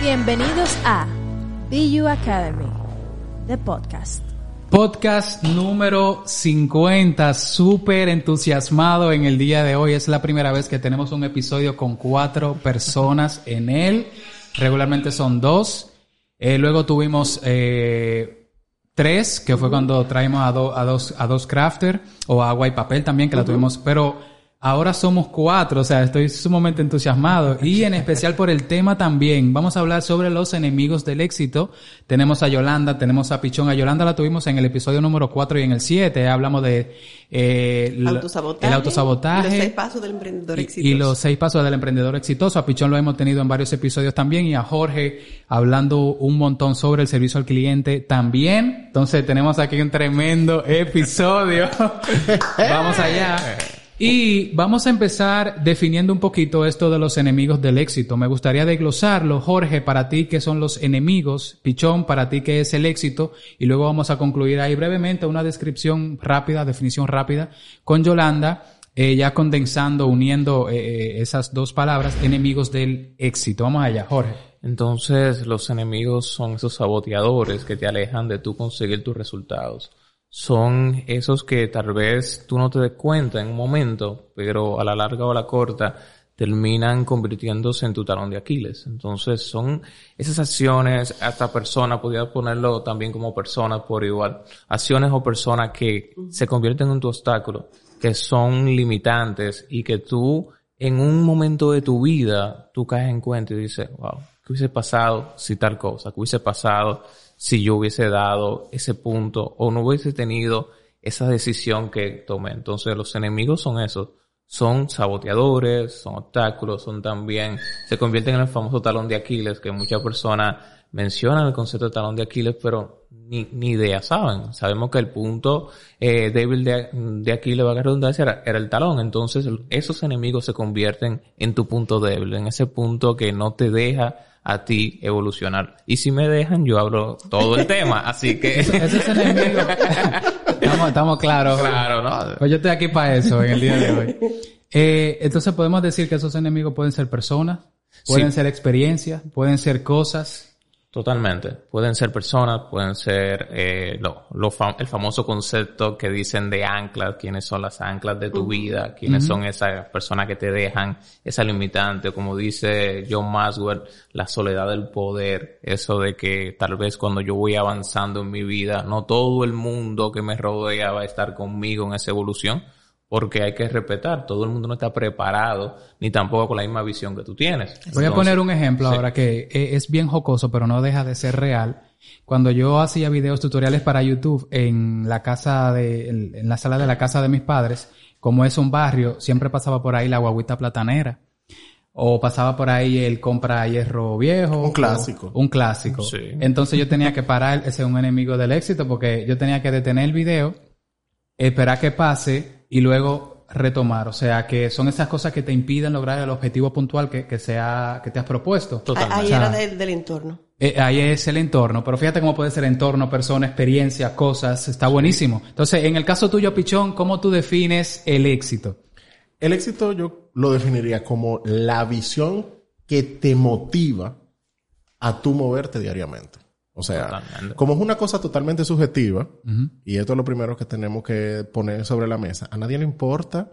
Bienvenidos a BU Academy, the podcast. Podcast número 50, súper entusiasmado en el día de hoy. Es la primera vez que tenemos un episodio con cuatro personas en él. Regularmente son dos. Eh, luego tuvimos eh, tres, que fue cuando traímos a, do- a dos, a dos crafter o agua y papel también, que la tuvimos. Pero ahora somos cuatro, o sea, estoy sumamente entusiasmado. Y en especial por el tema también. Vamos a hablar sobre los enemigos del éxito. Tenemos a Yolanda, tenemos a Pichón. A Yolanda la tuvimos en el episodio número 4 y en el 7. Hablamos de eh, autosabotaje, el autosabotaje. y los seis pasos del emprendedor Y- exitoso. Y los seis pasos del emprendedor exitoso. A Pichón lo hemos tenido en varios episodios también. Y a Jorge hablando un montón sobre el servicio al cliente también. Entonces tenemos aquí un tremendo episodio. Vamos allá. Y vamos a empezar definiendo un poquito esto de los enemigos del éxito. Me gustaría desglosarlo. Jorge, para ti, ¿qué son los enemigos? Pichón, para ti, ¿qué es el éxito? Y luego vamos a concluir ahí brevemente una descripción rápida, definición rápida, con Yolanda, eh, ya condensando, uniendo eh, eh, esas dos palabras, enemigos del éxito. Vamos allá, Jorge. Entonces, los enemigos son esos saboteadores que te alejan de tú conseguir tus resultados. Son esos que tal vez tú no te des cuenta en un momento, pero a la larga o a la corta terminan convirtiéndose en tu talón de Aquiles. Entonces, son esas acciones, hasta personas, podría ponerlo también como personas por igual, acciones o personas que se convierten en tu obstáculo, que son limitantes y que tú en un momento de tu vida, tú caes en cuenta y dices, wow, ¿qué hubiese pasado si tal cosa? ¿Qué hubiese pasado si yo hubiese dado ese punto o no hubiese tenido esa decisión que tomé? Entonces los enemigos son esos. Son saboteadores, son obstáculos, son también, se convierten en el famoso talón de Aquiles que muchas personas mencionan el concepto de talón de Aquiles, pero ni, ni idea saben. Sabemos que el punto eh, débil de, de Aquiles, va a redundancia, era, era el talón. Entonces, esos enemigos se convierten en tu punto débil, en ese punto que no te deja a ti evolucionar. Y si me dejan, yo hablo todo el tema. Así que... Ese es enemigo. estamos, estamos claros. Claro, ¿no? Pues yo estoy aquí para eso en el día de hoy. Eh, entonces podemos decir que esos enemigos pueden ser personas, pueden Sí. ser experiencias, pueden ser cosas. Totalmente. Pueden ser personas, pueden ser eh, lo, lo fam- el famoso concepto que dicen de anclas, quiénes son las anclas de tu vida, quiénes son esas personas que te dejan esa limitante, como dice John Maswell, la soledad del poder, eso de que tal vez cuando yo voy avanzando en mi vida, no todo el mundo que me rodea va a estar conmigo en esa evolución, porque hay que respetar, todo el mundo no está preparado, ni tampoco con la misma visión que tú tienes. Voy a poner un ejemplo sí. ahora que eh, es bien jocoso, pero no deja de ser real. Cuando yo hacía videos tutoriales para YouTube en la casa de, en en la sala de la casa de mis padres, como es un barrio, siempre pasaba por ahí la guaguita platanera. O pasaba por ahí el compra hierro viejo. Un clásico. o Un clásico. Sí. Entonces yo tenía que parar, ese es un enemigo del éxito, porque yo tenía que detener el video, esperar que pase y luego retomar. O sea, que son esas cosas que te impiden lograr el objetivo puntual que, que, sea, que te has propuesto. Totalmente. Ahí O sea, era del, del entorno. Eh, ahí es el entorno, pero fíjate cómo puede ser entorno, persona, experiencia, cosas, está buenísimo. Entonces, en el caso tuyo, Pichón, ¿cómo tú defines el éxito? El éxito yo lo definiría como la visión que te motiva a tú moverte diariamente. O sea, Totalmente. como es una cosa totalmente subjetiva, y esto es lo primero que tenemos que poner sobre la mesa, a nadie le importa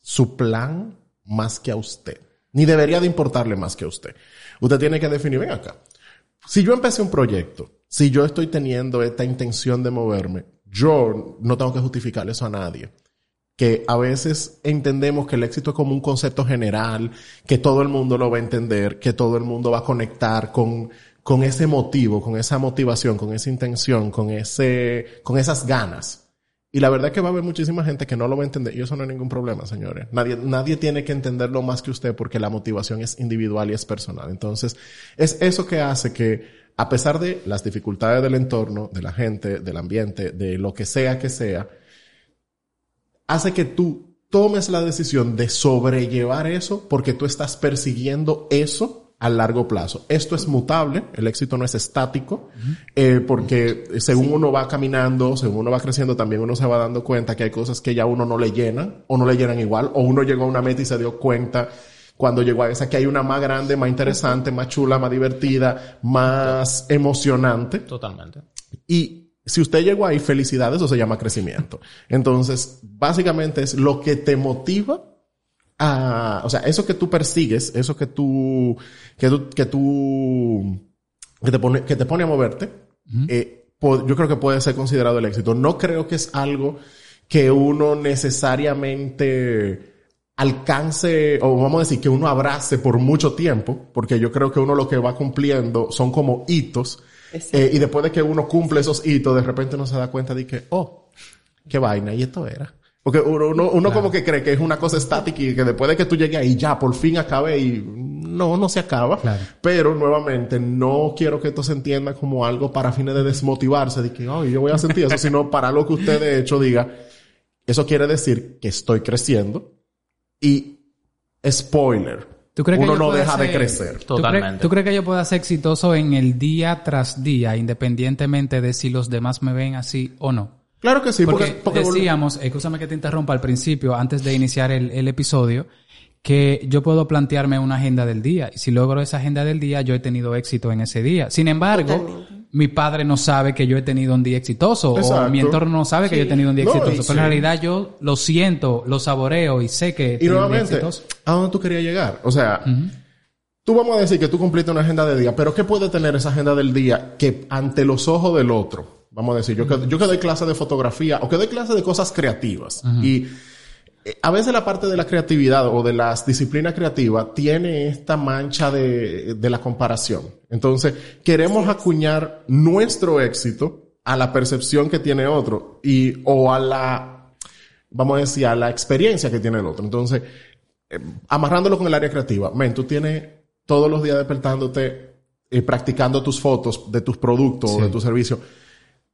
su plan más que a usted. Ni debería de importarle más que a usted. Usted tiene que definir, ven acá. Si yo empecé un proyecto, si yo estoy teniendo esta intención de moverme, yo no tengo que justificarle eso a nadie que a veces entendemos que el éxito es como un concepto general, que todo el mundo lo va a entender, que todo el mundo va a conectar con, con ese motivo, con esa motivación, con esa intención, con ese, con esas ganas. Y la verdad es que va a haber muchísima gente que no lo va a entender y eso no es ningún problema, señores. Nadie, nadie tiene que entenderlo más que usted porque la motivación es individual y es personal. Entonces, es eso que hace que, a pesar de las dificultades del entorno, de la gente, del ambiente, de lo que sea que sea, hace que tú tomes la decisión de sobrellevar eso porque tú estás persiguiendo eso a largo plazo. Esto es mutable, el éxito no es estático, eh, porque según uno va caminando, según uno va creciendo, también uno se va dando cuenta que hay cosas que ya uno no le llenan, o no le llenan igual, o uno llegó a una meta y se dio cuenta cuando llegó a esa que hay una más grande, más interesante, más chula, más divertida, más emocionante. Totalmente. Y si usted llegó ahí, felicidades, eso se llama crecimiento. Entonces, básicamente es lo que te motiva a, o sea, eso que tú persigues, eso que tú, que tú, que tú, que te pone, que te pone a moverte, eh, yo creo que puede ser considerado el éxito. No creo que es algo que uno necesariamente alcance, o vamos a decir, que uno abrace por mucho tiempo, porque yo creo que uno lo que va cumpliendo son como hitos, eh, y después de que uno cumple esos hitos, de repente uno se da cuenta de que, oh, qué vaina, y esto era. Porque uno, uno, uno como que cree que es una cosa estática y que después de que tú llegues ahí ya por fin acabe y no, no se acaba. Claro. Pero nuevamente no quiero que esto se entienda como algo para fines de desmotivarse, de que, ay, yo voy a sentir eso, sino para lo que usted de hecho diga, eso quiere decir que estoy creciendo y spoiler, ¿Tú crees que uno no deja de crecer. ¿Tú crees, Totalmente. ¿Tú crees que yo pueda ser exitoso en el día tras día, independientemente de si los demás me ven así o no? Claro que sí, porque, Porque, porque vol- decíamos, escúchame que te interrumpa al principio, antes de iniciar el, el episodio, que yo puedo plantearme una agenda del día. Y si logro esa agenda del día, yo he tenido éxito en ese día. Sin embargo, Totalmente. mi padre no sabe que yo he tenido un día exitoso. O Exacto. mi entorno no sabe que yo he tenido un día No, exitoso. Pero en realidad yo lo siento, lo saboreo y sé que Y tenido un día nuevamente, exitoso. ¿a dónde tú querías llegar? O sea, tú vamos a decir que tú cumpliste una agenda de día, pero ¿qué puede tener esa agenda del día que ante los ojos del otro? Vamos a decir, yo que, yo que doy clase de fotografía o que doy clase de cosas creativas. Y eh, a veces la parte de la creatividad o de las disciplinas creativas tiene esta mancha de, de la comparación. Entonces, queremos acuñar nuestro éxito a la percepción que tiene otro y, o a la, vamos a decir, a la experiencia que tiene el otro. Entonces, eh, amarrándolo con el área creativa, men, tú tienes todos los días despertándote, eh, practicando tus fotos de tus productos o de tus servicios.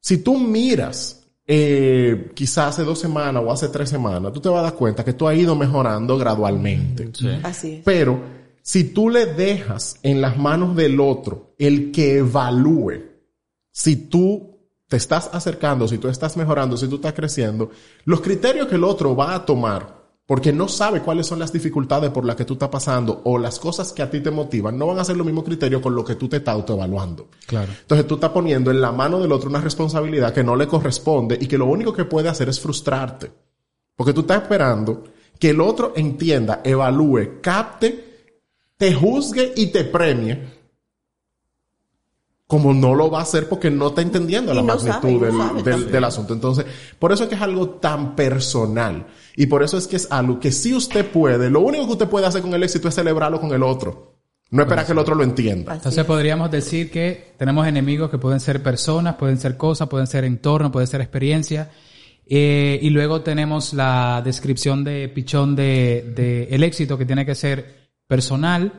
Si tú miras, eh, quizás hace dos semanas o hace tres semanas, tú te vas a dar cuenta que tú has ido mejorando gradualmente. Así es. Pero si tú le dejas en las manos del otro el que evalúe si tú te estás acercando, si tú estás mejorando, si tú estás creciendo, los criterios que el otro va a tomar, porque no sabe cuáles son las dificultades por las que tú estás pasando o las cosas que a ti te motivan, no van a ser los mismos criterios con lo que tú te estás autoevaluando. Claro. Entonces tú estás poniendo en la mano del otro una responsabilidad que no le corresponde y que lo único que puede hacer es frustrarte. Porque tú estás esperando que el otro entienda, evalúe, capte, te juzgue y te premie. Como no lo va a hacer porque no está entendiendo Y la no magnitud sabe, no del, sabe del- también. del asunto. Entonces, por eso es que es algo tan personal. Y por eso es que es algo que si usted puede, lo único que usted puede hacer con el éxito es celebrarlo con el otro. No esperar que el otro lo entienda. Entonces es. podríamos decir que tenemos enemigos que pueden ser personas, pueden ser cosas, pueden ser entorno, pueden ser experiencia. Eh, y luego tenemos la descripción de Pichón de, de el éxito que tiene que ser personal,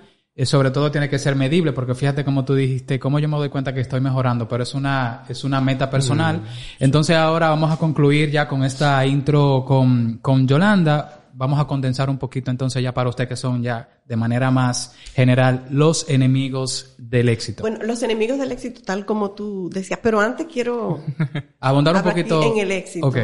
sobre todo tiene que ser medible, porque fíjate como tú dijiste, cómo yo me doy cuenta que estoy mejorando, pero es una, es una meta personal. Entonces ahora vamos a concluir ya con esta intro con, con Yolanda. Vamos a condensar un poquito entonces ya para usted que son ya de manera más general los enemigos del éxito. Bueno, los enemigos del éxito, tal como tú decías, pero antes quiero Abundar un poquito en el éxito. Ok.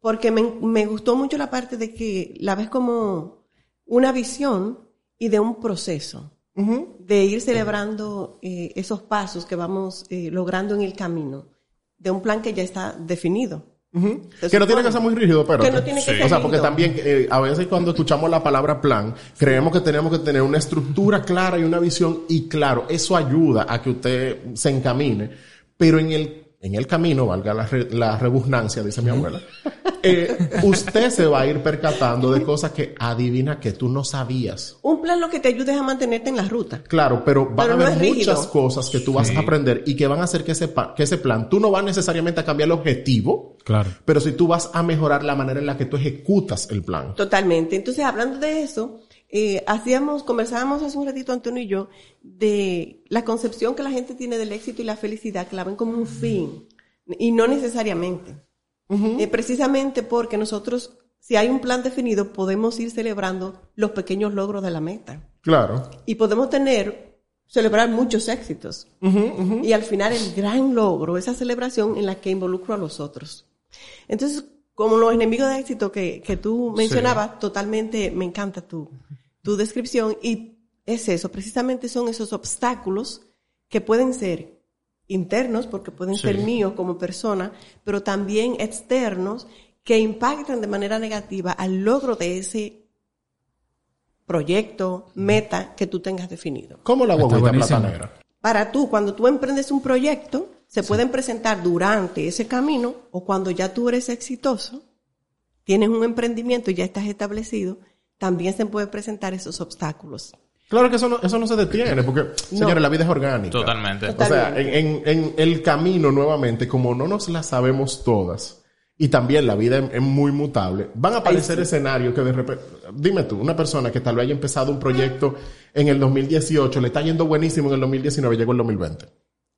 Porque me, me gustó mucho la parte de que la ves como una visión y de un proceso. De ir celebrando eh, esos pasos que vamos eh, logrando en el camino. De un plan que ya está definido. Que no tiene que ser muy rígido, pero. Que no tiene que ser O sea, porque también eh, a veces cuando escuchamos la palabra plan, creemos que tenemos que tener una estructura clara y una visión. Y claro, eso ayuda a que usted se encamine. Pero en el, en el camino, valga la, re- la rebugnancia, dice mi abuela, eh, usted se va a ir percatando de cosas que adivina que tú no sabías. Un plan lo que te ayude es a mantenerte en la ruta. Claro, pero van Pero a no haber muchas cosas que tú vas a aprender y que van a hacer que ese, que ese plan, tú no vas necesariamente a cambiar el objetivo, Claro. pero si tú vas a mejorar la manera en la que tú ejecutas el plan. Totalmente. Entonces, hablando de eso, eh, hacíamos, conversábamos hace un ratito Antonio y yo de la concepción que la gente tiene del éxito y la felicidad, que la ven como un fin y no necesariamente. Eh, precisamente porque nosotros, si hay un plan definido, podemos ir celebrando los pequeños logros de la meta Claro. y podemos tener, celebrar muchos éxitos. Y al final el gran logro, esa celebración en la que involucro a los otros. Entonces, como los enemigos de éxito que, que tú mencionabas, totalmente me encanta tu, tu descripción y es eso, precisamente son esos obstáculos que pueden ser internos, porque pueden ser míos como persona, pero también externos que impactan de manera negativa al logro de ese proyecto, meta que tú tengas definido. ¿Cómo la guaguita buenísimo. plata negra? Para tú, cuando tú emprendes un proyecto, se pueden presentar durante ese camino o cuando ya tú eres exitoso, tienes un emprendimiento y ya estás establecido, también se pueden presentar esos obstáculos. Claro que eso no, eso no se detiene, porque, señores, la vida es orgánica. Totalmente. O sea, en, en- en el camino, nuevamente, como no nos la sabemos todas, y también la vida es, es muy mutable, van a aparecer escenarios que de repente, dime tú, una persona que tal vez haya empezado un proyecto en el 2018, le está yendo buenísimo en el 2019, llegó el 2020.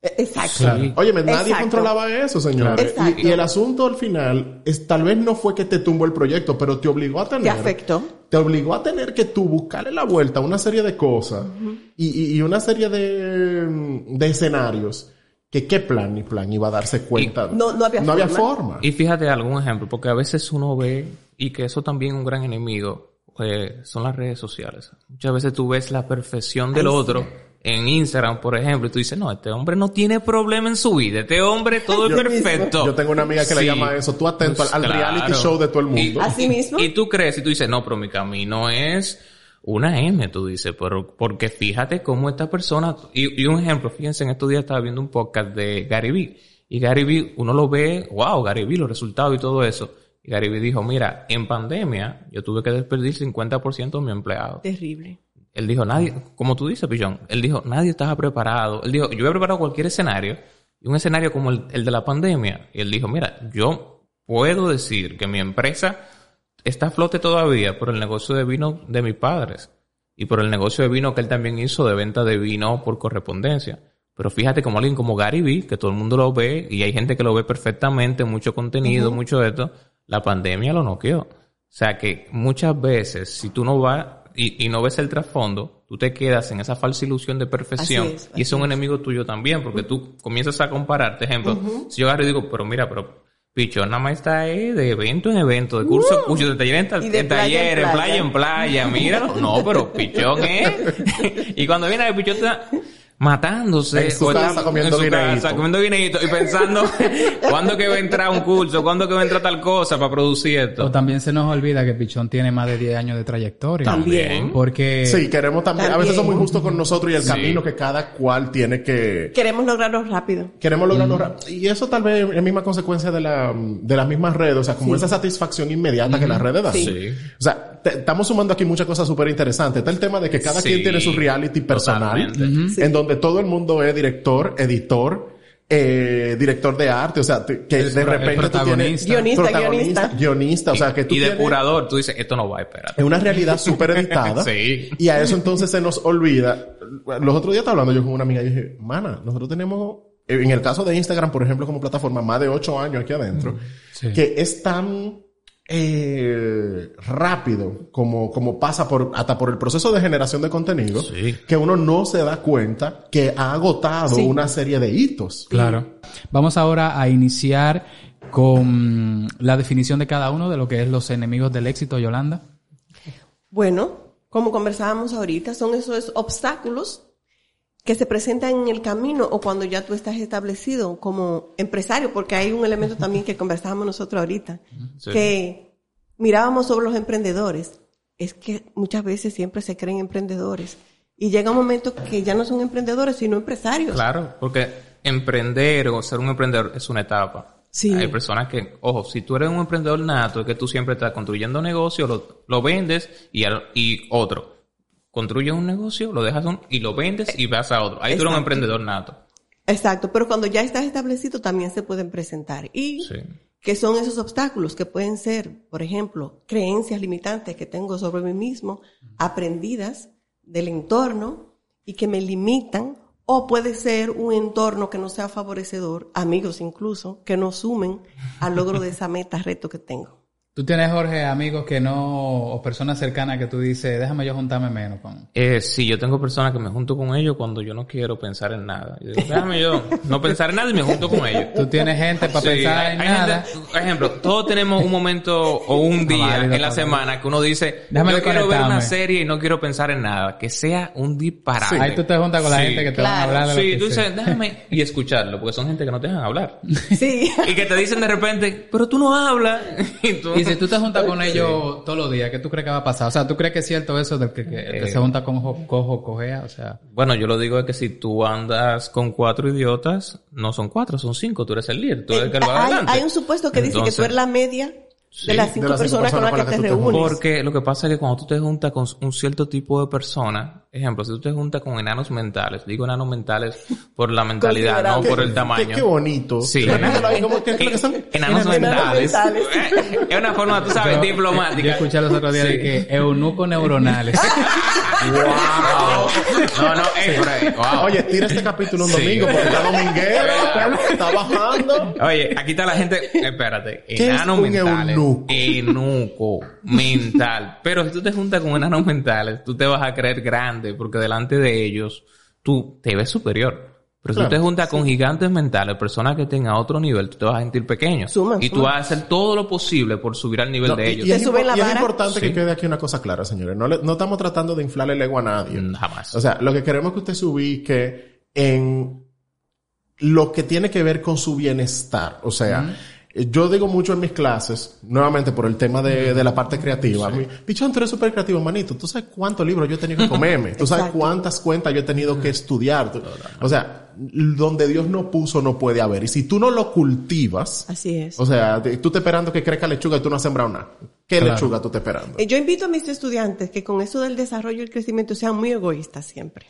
Eh, Exacto. Claro. Oye, nadie Exacto. controlaba eso, señores. Exacto. Y, y el asunto al final es tal vez no fue que te tumbó el proyecto, pero te obligó a tener. Te afectó. Te obligó a tener que tú buscarle la vuelta a una serie de cosas y, y- y una serie de, de escenarios que qué plan ni plan iba a darse cuenta. No- no había forma. forma. Y fíjate algún ejemplo, porque a veces uno ve, y que eso también es un gran enemigo, eh, son las redes sociales. Muchas veces tú ves la perfección del Ay, sí. En Instagram, por ejemplo, y tú dices, no, este hombre no tiene problema en su vida, este hombre todo es perfecto. Yo tengo una amiga que le llama eso, tú atento al, al reality show de todo el mundo. Y, Así y- mismo. Y tú crees, y tú dices, no, pero mi camino es una M, tú dices, pero porque fíjate cómo esta persona, y, y un ejemplo, fíjense, en estos días estaba viendo un podcast de Gary Vee, y Gary Vee, uno lo ve, wow, Gary Vee, los resultados y todo eso. Y Gary Vee dijo, mira, en pandemia yo tuve que despedir 50% de mi empleado. Terrible. Él dijo, nadie, como tú dices, Pillón, él dijo, nadie estaba preparado. Él dijo, yo he preparado cualquier escenario, y un escenario como el, el de la pandemia. Y él dijo, mira, yo puedo decir que mi empresa está a flote todavía por el negocio de vino de mis padres y por el negocio de vino que él también hizo de venta de vino por correspondencia. Pero fíjate como alguien como Gary Vee, que todo el mundo lo ve y hay gente que lo ve perfectamente, mucho contenido, mucho de esto, la pandemia lo noqueó. O sea que muchas veces, si tú no vas y, y no ves el trasfondo, tú te quedas en esa falsa ilusión de perfección Así es, y es un enemigo tuyo también, porque tú comienzas a compararte. Ejemplo, si yo agarro y digo, pero mira, pero Pichón nada más está ahí de evento en evento, de curso en curso, de taller en, ta- de en playa en taller, en playa en playa, míralo. No, pero Pichón, ¿eh? y cuando viene el Pichón matándose. En su o casa comiendo en su guineíto. casa comiendo guineíto y pensando, ¿cuándo que va a entrar un curso? ¿Cuándo que va a entrar tal cosa para producir O esto? también se nos olvida que Pichón tiene más de 10 años de trayectoria. También. Porque Sí, queremos también, a veces somos muy justos con nosotros y el Sí. camino que cada cual tiene que, Queremos lograrlo rápido. queremos lograrlo ra- y eso tal vez es misma consecuencia de la de las mismas redes o sea como esa satisfacción inmediata que las redes dan Sí. o sea estamos sumando aquí muchas cosas súper interesantes está el tema de que cada Sí. quien tiene su reality personal Totalmente. en donde todo el mundo es director editor eh, director de arte o sea que El de repente tú tienes protagonista. Guionista, protagonista guionista. guionista o sea que tú y tienes depurador, tú dices, esto no va, espérate. es una realidad súper editada. Sí. Y a eso entonces se nos olvida. Los otros días estaba hablando yo con una amiga y dije, mana, nosotros tenemos, en el caso de Instagram, por ejemplo, como plataforma, más de ocho años aquí adentro, sí. que es tan eh, rápido como, como pasa por, hasta por el proceso de generación de contenido, Sí. que uno no se da cuenta que ha agotado Sí. una serie de hitos. Claro. Vamos ahora a iniciar con la definición de cada uno de lo que es los enemigos del éxito, Yolanda. Bueno, como conversábamos ahorita, son esos obstáculos que se presentan en el camino o cuando ya tú estás establecido como empresario, porque hay un elemento también que conversábamos nosotros ahorita, Sí. que mirábamos sobre los emprendedores. Es que muchas veces siempre se creen emprendedores y llega un momento que ya no son emprendedores, sino empresarios. Claro, porque emprender o ser un emprendedor es una etapa. Sí. Hay personas que, ojo, si tú eres un emprendedor nato, es que tú siempre estás construyendo un negocio, lo, lo vendes y otro. Construyes un negocio, lo dejas un, y lo vendes y vas a otro. Ahí tú eres un Exacto. emprendedor nato. Exacto, pero cuando ya estás establecido también se pueden presentar. Y Sí. que son esos obstáculos que pueden ser, por ejemplo, creencias limitantes que tengo sobre mí mismo, aprendidas del entorno y que me limitan, o puede ser un entorno que no sea favorecedor, amigos incluso, que no sumen al logro de esa meta, reto que tengo. Tú tienes, Jorge, amigos que no, o personas cercanas que tú dices, déjame yo juntarme menos con. Eh, sí, yo tengo personas que me junto con ellos cuando yo no quiero pensar en nada. Yo digo, déjame yo no pensar en nada y me junto con ellos. Tú tienes gente para Sí, pensar hay- en hay nada. gente- por ejemplo, todos tenemos un momento o un día válido, en la semana que uno dice, Déjame yo quiero ver una serie y no quiero pensar en nada. Que sea un disparate. Ahí tú te juntas con la Sí. gente que te van a Claro. hablar de lo Sí, que tú sea. dices, déjame y escucharlo, porque son gente que no te dejan hablar. Sí. y que te dicen de repente, pero tú no hablas. y tú, Y si tú te juntas con ellos todos los días, ¿qué tú crees que va a pasar? O sea, ¿tú crees que es cierto eso del que, que Eh. se junta con ojo, cojo, cojea? O sea, Bueno, yo lo digo es que si tú andas con cuatro idiotas, no son cuatro, son cinco. Tú eres el líder, tú eres el que va hay, adelante. hay un supuesto que dice que tú Entonces, eres la media Sí, de las cinco de las cinco personas con las que personas te con las que tú te reúnes. Porque lo que pasa es que cuando tú te juntas con un cierto tipo de persona, ejemplo, si tú te juntas con enanos mentales, digo enanos mentales por la mentalidad, no por el tamaño. qué bonito. Sí. Repítelo ahí, ¿cómo que- qué es que son? Enanos Enanos mentales. mentales. es una forma, tú sabes, yo diplomática. escuché los otros días de que eunucos neuronales. Wow. No, no, eh, por ahí. Wow. Oye, tira este capítulo un Sí. domingo porque está dominguero, está bajando. Oye, aquí está la gente, espérate, ¿Qué es enanos mentales. Eunuco? Eunuco mental. Pero si tú te juntas con enanos mentales, tú te vas a creer grande porque delante de ellos tú te ves superior. Pero si tú te juntas con gigantes mentales, personas que tengan otro nivel, tú te vas a sentir pequeño. Suman, y tú vas a hacer todo lo posible por subir al nivel No, de y- ellos. Y, es, la y es importante Sí. que quede aquí una cosa clara, señores. No, le- no estamos tratando de inflarle el ego a nadie. Mm, Jamás. O sea, lo que queremos es que usted se ubique en lo que tiene que ver con su bienestar. O sea, yo digo mucho en mis clases, nuevamente por el tema de, de la parte creativa. Mi- Pichón, tú eres súper creativo, manito. Tú sabes cuántos libros yo he tenido que comerme. Tú sabes cuántas cuentas yo he tenido que estudiar. Tú- O sea, donde Dios no puso, no puede haber. Y si tú no lo cultivas, Así es. o sea, tú te esperando que crezca lechuga y tú no has sembrado nada. ¿Qué Claro. lechuga tú te esperando? Eh, Yo invito a mis estudiantes que con eso del desarrollo y el crecimiento sean muy egoístas siempre.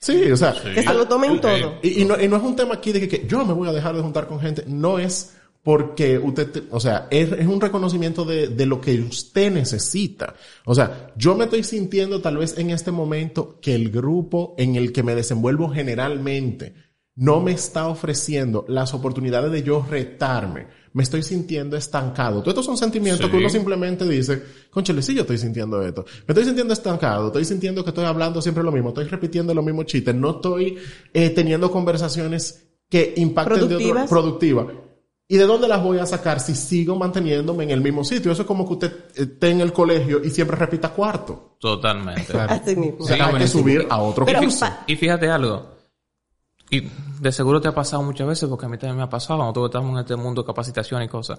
Sí, o sea, Que se lo tomen todo. Y, y no, y no es un tema aquí de que, que yo me voy a dejar de juntar con gente. No es porque usted, te- o sea, es, es un reconocimiento de, de lo que usted necesita. O sea, yo me estoy sintiendo tal vez en este momento que el grupo en el que me desenvuelvo generalmente no me está ofreciendo las oportunidades de yo retarme. Me estoy sintiendo estancado. Todos estos son sentimientos Sí. que uno simplemente dice, conchale, sí, yo estoy sintiendo esto. Me estoy sintiendo estancado. Estoy sintiendo que estoy hablando siempre lo mismo. Estoy repitiendo los mismos chistes. No estoy eh, teniendo conversaciones que impacten de otro, Productivas. productiva. ¿Y de dónde las voy a sacar si sigo manteniéndome en el mismo sitio? Eso es como que usted eh, esté en el colegio y siempre repita cuarto. Totalmente. Así mismo. Sí, hay que subir a otro Pero curso. Y fíjate algo. Y de seguro te ha pasado muchas veces, porque a mí también me ha pasado, todos estamos en este mundo de capacitación y cosas.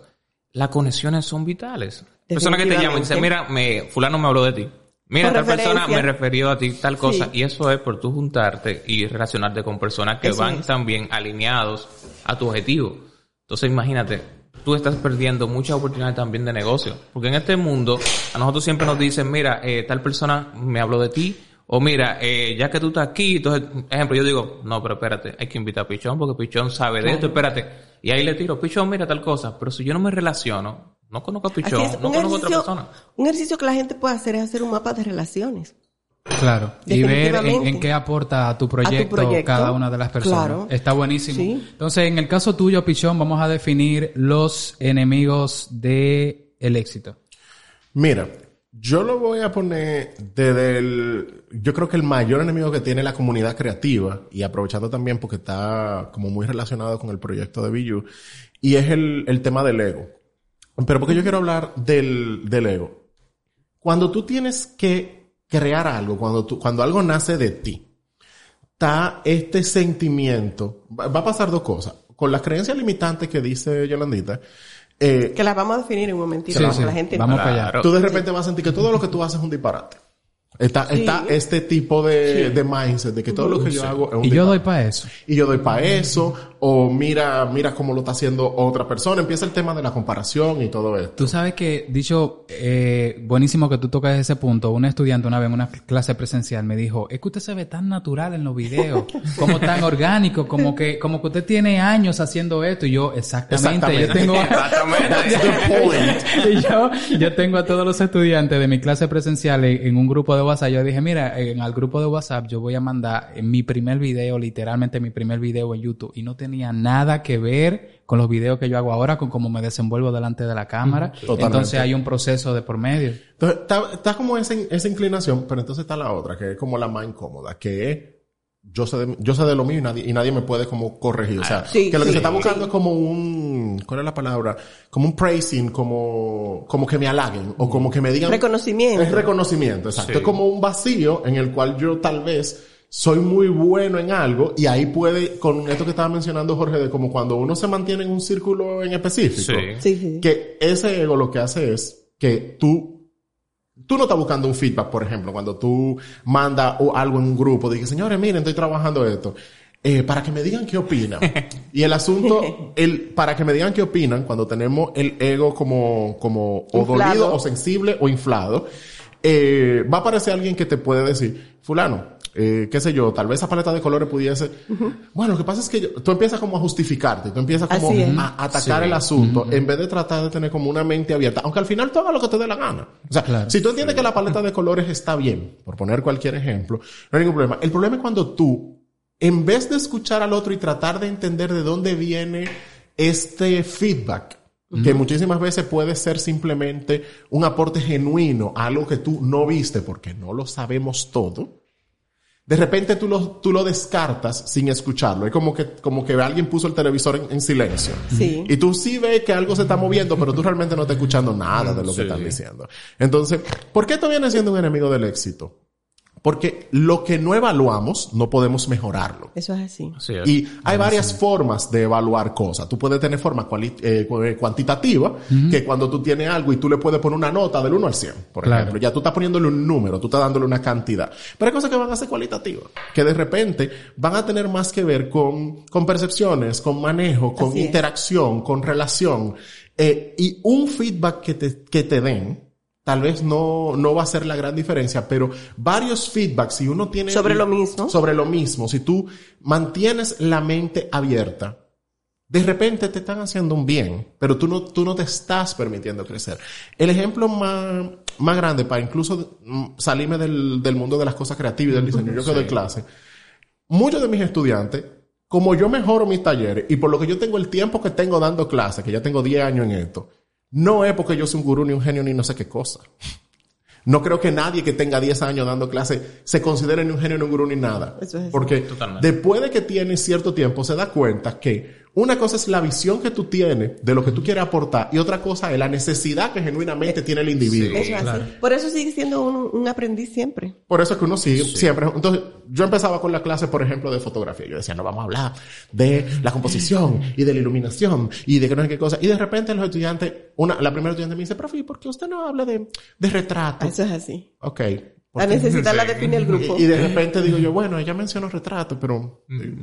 Las conexiones son vitales. Personas que te llaman y dicen, mira, me, fulano me habló de ti. Mira, Por tal persona me refirió a ti, tal cosa. Sí. Y eso es por tú juntarte y relacionarte con personas que Eso van es. también alineados a tu objetivo. Entonces imagínate, tú estás perdiendo muchas oportunidades también de negocio. Porque en este mundo, a nosotros siempre nos dicen, mira, eh, tal persona me habló de ti, o mira, eh, ya que tú estás aquí, entonces, ejemplo, yo digo, no, pero espérate, hay que invitar a Pichón porque Pichón sabe de esto, espérate. Y ahí le tiro, Pichón, mira tal cosa. Pero si yo no me relaciono, no conozco a Pichón, no conozco a otra persona. un ejercicio que la gente puede hacer es hacer un mapa de relaciones. Claro. Y ver en, qué aporta a tu, proyecto proyecto. cada una de las personas. Claro. Está buenísimo. Sí. Entonces, en el caso tuyo, Pichón, vamos a definir los enemigos del el éxito. Mira, yo lo voy a poner desde el... Yo creo que el mayor enemigo que tiene la comunidad creativa, y aprovechando también porque está como muy relacionado con el proyecto de Billu, y es el, el tema del ego. Pero porque yo quiero hablar del, del ego. Cuando tú tienes que crear algo, cuando, tú, cuando algo nace de ti, está este sentimiento, va va a pasar dos cosas. Con las creencias limitantes que dice Yolandita, eh, Que las vamos a definir en un momentito Sí, para sí. que la gente Vamos para allá. Claro. tú de repente vas a sentir que todo lo que tú haces es un disparate. Está, Sí. está este tipo de, de mindset de que todo lo que yo hago es un Y yo doy para eso. Y yo doy para eso, o mira, mira cómo lo está haciendo otra persona. Empieza el tema de la comparación y todo esto. Tú sabes que, dicho, eh, buenísimo que tú tocas ese punto. Un estudiante una vez en una clase presencial me dijo, es que usted se ve tan natural en los videos, como tan orgánico, como que, como que usted tiene años haciendo esto. Y yo, exactamente, yo Exactamente. tengo... Exactamente. Y yo, yo tengo a todos los estudiantes de mi clase presencial en, en un grupo de WhatsApp. Yo dije, mira, en el grupo de WhatsApp yo voy a mandar mi primer video, literalmente mi primer video en YouTube, y no tiene tenía nada que ver con los videos que yo hago ahora, con cómo me desenvuelvo delante de la cámara. Totalmente. Entonces hay un proceso de por medio. Entonces, está, está como esa, esa inclinación, pero entonces está la otra, que es como la más incómoda, que es yo sé de, yo sé de lo mío y nadie, y nadie me puede como corregir. O sea, Sí, que lo que sí, se está buscando sí. es como un, ¿cuál es la palabra? Como un praising, como, como que me halaguen, o como que me digan. Reconocimiento. Es reconocimiento, exacto. Sí. Es como un vacío en el cual yo tal vez soy muy bueno en algo y ahí puede, con esto que estaba mencionando Jorge, de como cuando uno se mantiene en un círculo en específico, Sí. Sí, sí. que ese ego lo que hace es que tú, tú no estás buscando un feedback, por ejemplo, cuando tú mandas o algo en un grupo, dices, señores, miren, estoy trabajando esto. eh, para que me digan qué opinan. y el asunto, el, para que me digan qué opinan, cuando tenemos el ego como, como o Inflado. dolido, o sensible, o inflado, eh, va a aparecer alguien que te puede decir, fulano, eh, qué sé yo, tal vez esa paleta de colores pudiese... Bueno, lo que pasa es que yo- tú empiezas como a justificarte, tú empiezas como a atacar el asunto en vez de tratar de tener como una mente abierta, aunque al final tú hagas lo que te dé la gana. O sea, Claro. si tú entiendes que la paleta de colores está bien, por poner cualquier ejemplo, no hay ningún problema. El problema es cuando tú, en vez de escuchar al otro y tratar de entender de dónde viene este feedback, que muchísimas veces puede ser simplemente un aporte genuino a algo que tú no viste porque no lo sabemos todo, de repente tú lo, tú lo descartas sin escucharlo. Es como que, como que alguien puso el televisor en, en silencio. Sí. Y tú sí ves que algo se está moviendo, pero tú realmente no estás escuchando nada de lo que están diciendo. Entonces, ¿por qué esto viene siendo un enemigo del éxito? Porque lo que no evaluamos, no podemos mejorarlo. Eso es así. Así es. Y hay varias formas de evaluar cosas. Tú puedes tener forma cuali- eh, eh, cuantitativa, que cuando tú tienes algo y tú le puedes poner una nota del 1 al 100, por Claro. ejemplo. Ya tú estás poniéndole un número, tú estás dándole una cantidad. Pero hay cosas que van a ser cualitativas, que de repente van a tener más que ver con, con percepciones, con manejo, con Así es. interacción, con relación. Eh, y un feedback que te, que te den, tal vez no, no va a ser la gran diferencia, pero varios feedbacks, si uno tiene... Sobre lo mismo. Sobre lo mismo, si tú mantienes la mente abierta, de repente te están haciendo un bien, pero tú no, tú no te estás permitiendo crecer. El ejemplo más, más grande para incluso salirme del, del mundo de las cosas creativas y del diseño, yo que doy clase, muchos de mis estudiantes, como yo mejoro mis talleres y por lo que yo tengo el tiempo que tengo dando clases, que ya tengo 10 años en esto, no es porque yo soy un gurú ni un genio ni no sé qué cosa. No creo que nadie que tenga 10 años dando clases se considere ni un genio ni un gurú ni nada. Eso es. Porque Totalmente. después de que tiene cierto tiempo se da cuenta que una cosa es la visión que tú tienes de lo que tú quieres aportar y otra cosa es la necesidad que genuinamente tiene el individuo. Eso es así. Por eso sigue siendo un, un aprendiz siempre. Por eso es que uno sigue siempre. Entonces, yo empezaba con la clase, por ejemplo, de fotografía. Yo decía, no vamos a hablar de la composición y de la iluminación y de que no sé qué cosa. Y de repente los estudiantes, una, la primera estudiante me dice, profe, ¿y ¿por qué usted no habla de, de retrato? Eso es así. Ok. La necesidad la define el grupo. Y, y de repente digo yo, bueno, ella mencionó retrato, pero eh,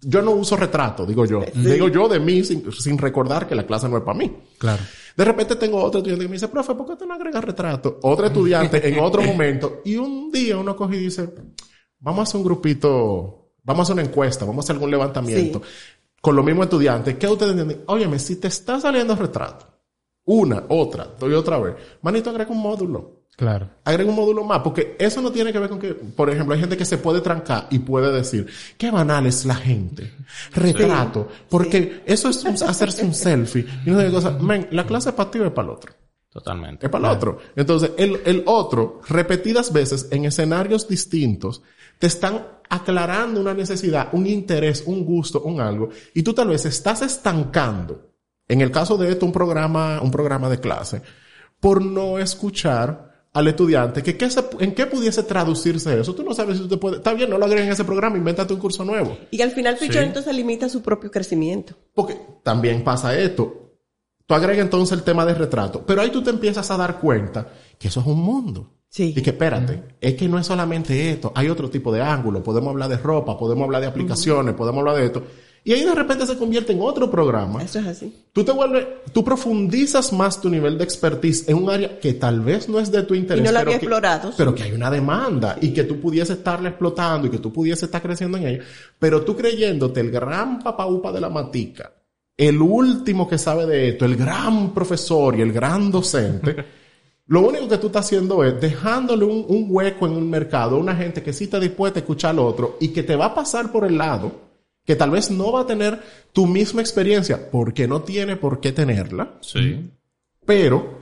yo no uso retrato, digo yo. Digo yo de mí sin, sin recordar que la clase no es para mí. Claro. De repente tengo otro estudiante que me dice, profe, ¿por qué usted no agrega retrato? Otro estudiante en otro momento. Y un día uno coge y dice, vamos a hacer un grupito, vamos a hacer una encuesta, vamos a hacer algún levantamiento. Con los mismos estudiantes, ¿qué ustedes entienden? Óyeme, si te está saliendo retrato, una, otra, doy otra vez, manito, agrega un módulo. Claro. Agrega un módulo más, porque eso no tiene que ver con que, por ejemplo, hay gente que se puede trancar y puede decir, qué banal es la gente. Retrato, porque eso es un- hacerse un selfie. Y no sé qué cosa. Men, la clase es para ti o es para el otro. Totalmente. Es para el otro. Entonces, el, el otro, repetidas veces en escenarios distintos, te están aclarando una necesidad, un interés, un gusto, un algo, y tú tal vez estás estancando, en el caso de esto, un programa, un programa de clase, por no escuchar al estudiante que qué se- en qué pudiese traducirse eso. Tú no sabes si tú te puedes, está bien, no lo agregues en ese programa, invéntate un curso nuevo. Y al final Pichón entonces limita su propio crecimiento. Porque también pasa esto. Tú agregas entonces el tema de retrato, pero ahí tú te empiezas a dar cuenta que eso es un mundo. Sí. Y que espérate, es que no es solamente esto, hay otro tipo de ángulo, podemos hablar de ropa, podemos hablar de aplicaciones, podemos hablar de esto. Y ahí de repente se convierte en otro programa. Eso es así. Tú te vuelves, tú profundizas más tu nivel de expertise en un área que tal vez no es de tu interés. Y no la pero había que- explorado. Pero que hay una demanda y que tú pudiese estarla explotando y que tú pudiese estar creciendo en ella. Pero tú creyéndote el gran papaupa de la matica, el último que sabe de esto, el gran profesor y el gran docente, lo único que tú estás haciendo es dejándole un, un hueco en un mercado a una gente que sí está dispuesta a escuchar al otro y que te va a pasar por el lado que tal vez no va a tener tu misma experiencia, porque no tiene por qué tenerla, Sí. pero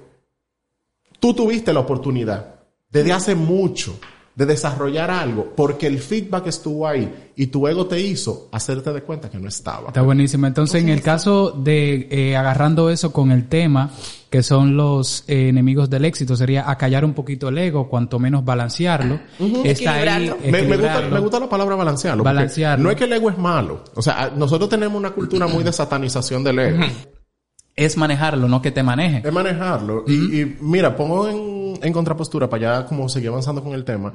tú tuviste la oportunidad desde hace mucho de desarrollar algo porque el feedback estuvo ahí y tu ego te hizo hacerte de cuenta que no estaba. Está buenísimo. Entonces, en el caso de eh, agarrando eso con el tema, que son los eh, enemigos del éxito, sería acallar un poquito el ego, cuanto menos balancearlo. Está ahí, Equilibrarlo. Me, me gusta, equilibrarlo. me gusta la palabra balancearlo. Balancearlo. No es que el ego es malo. O sea, nosotros tenemos una cultura muy de satanización del ego. Es manejarlo, no que te maneje. es manejarlo. y, y mira, pongo en, en contrapostura para ya como seguir avanzando con el tema.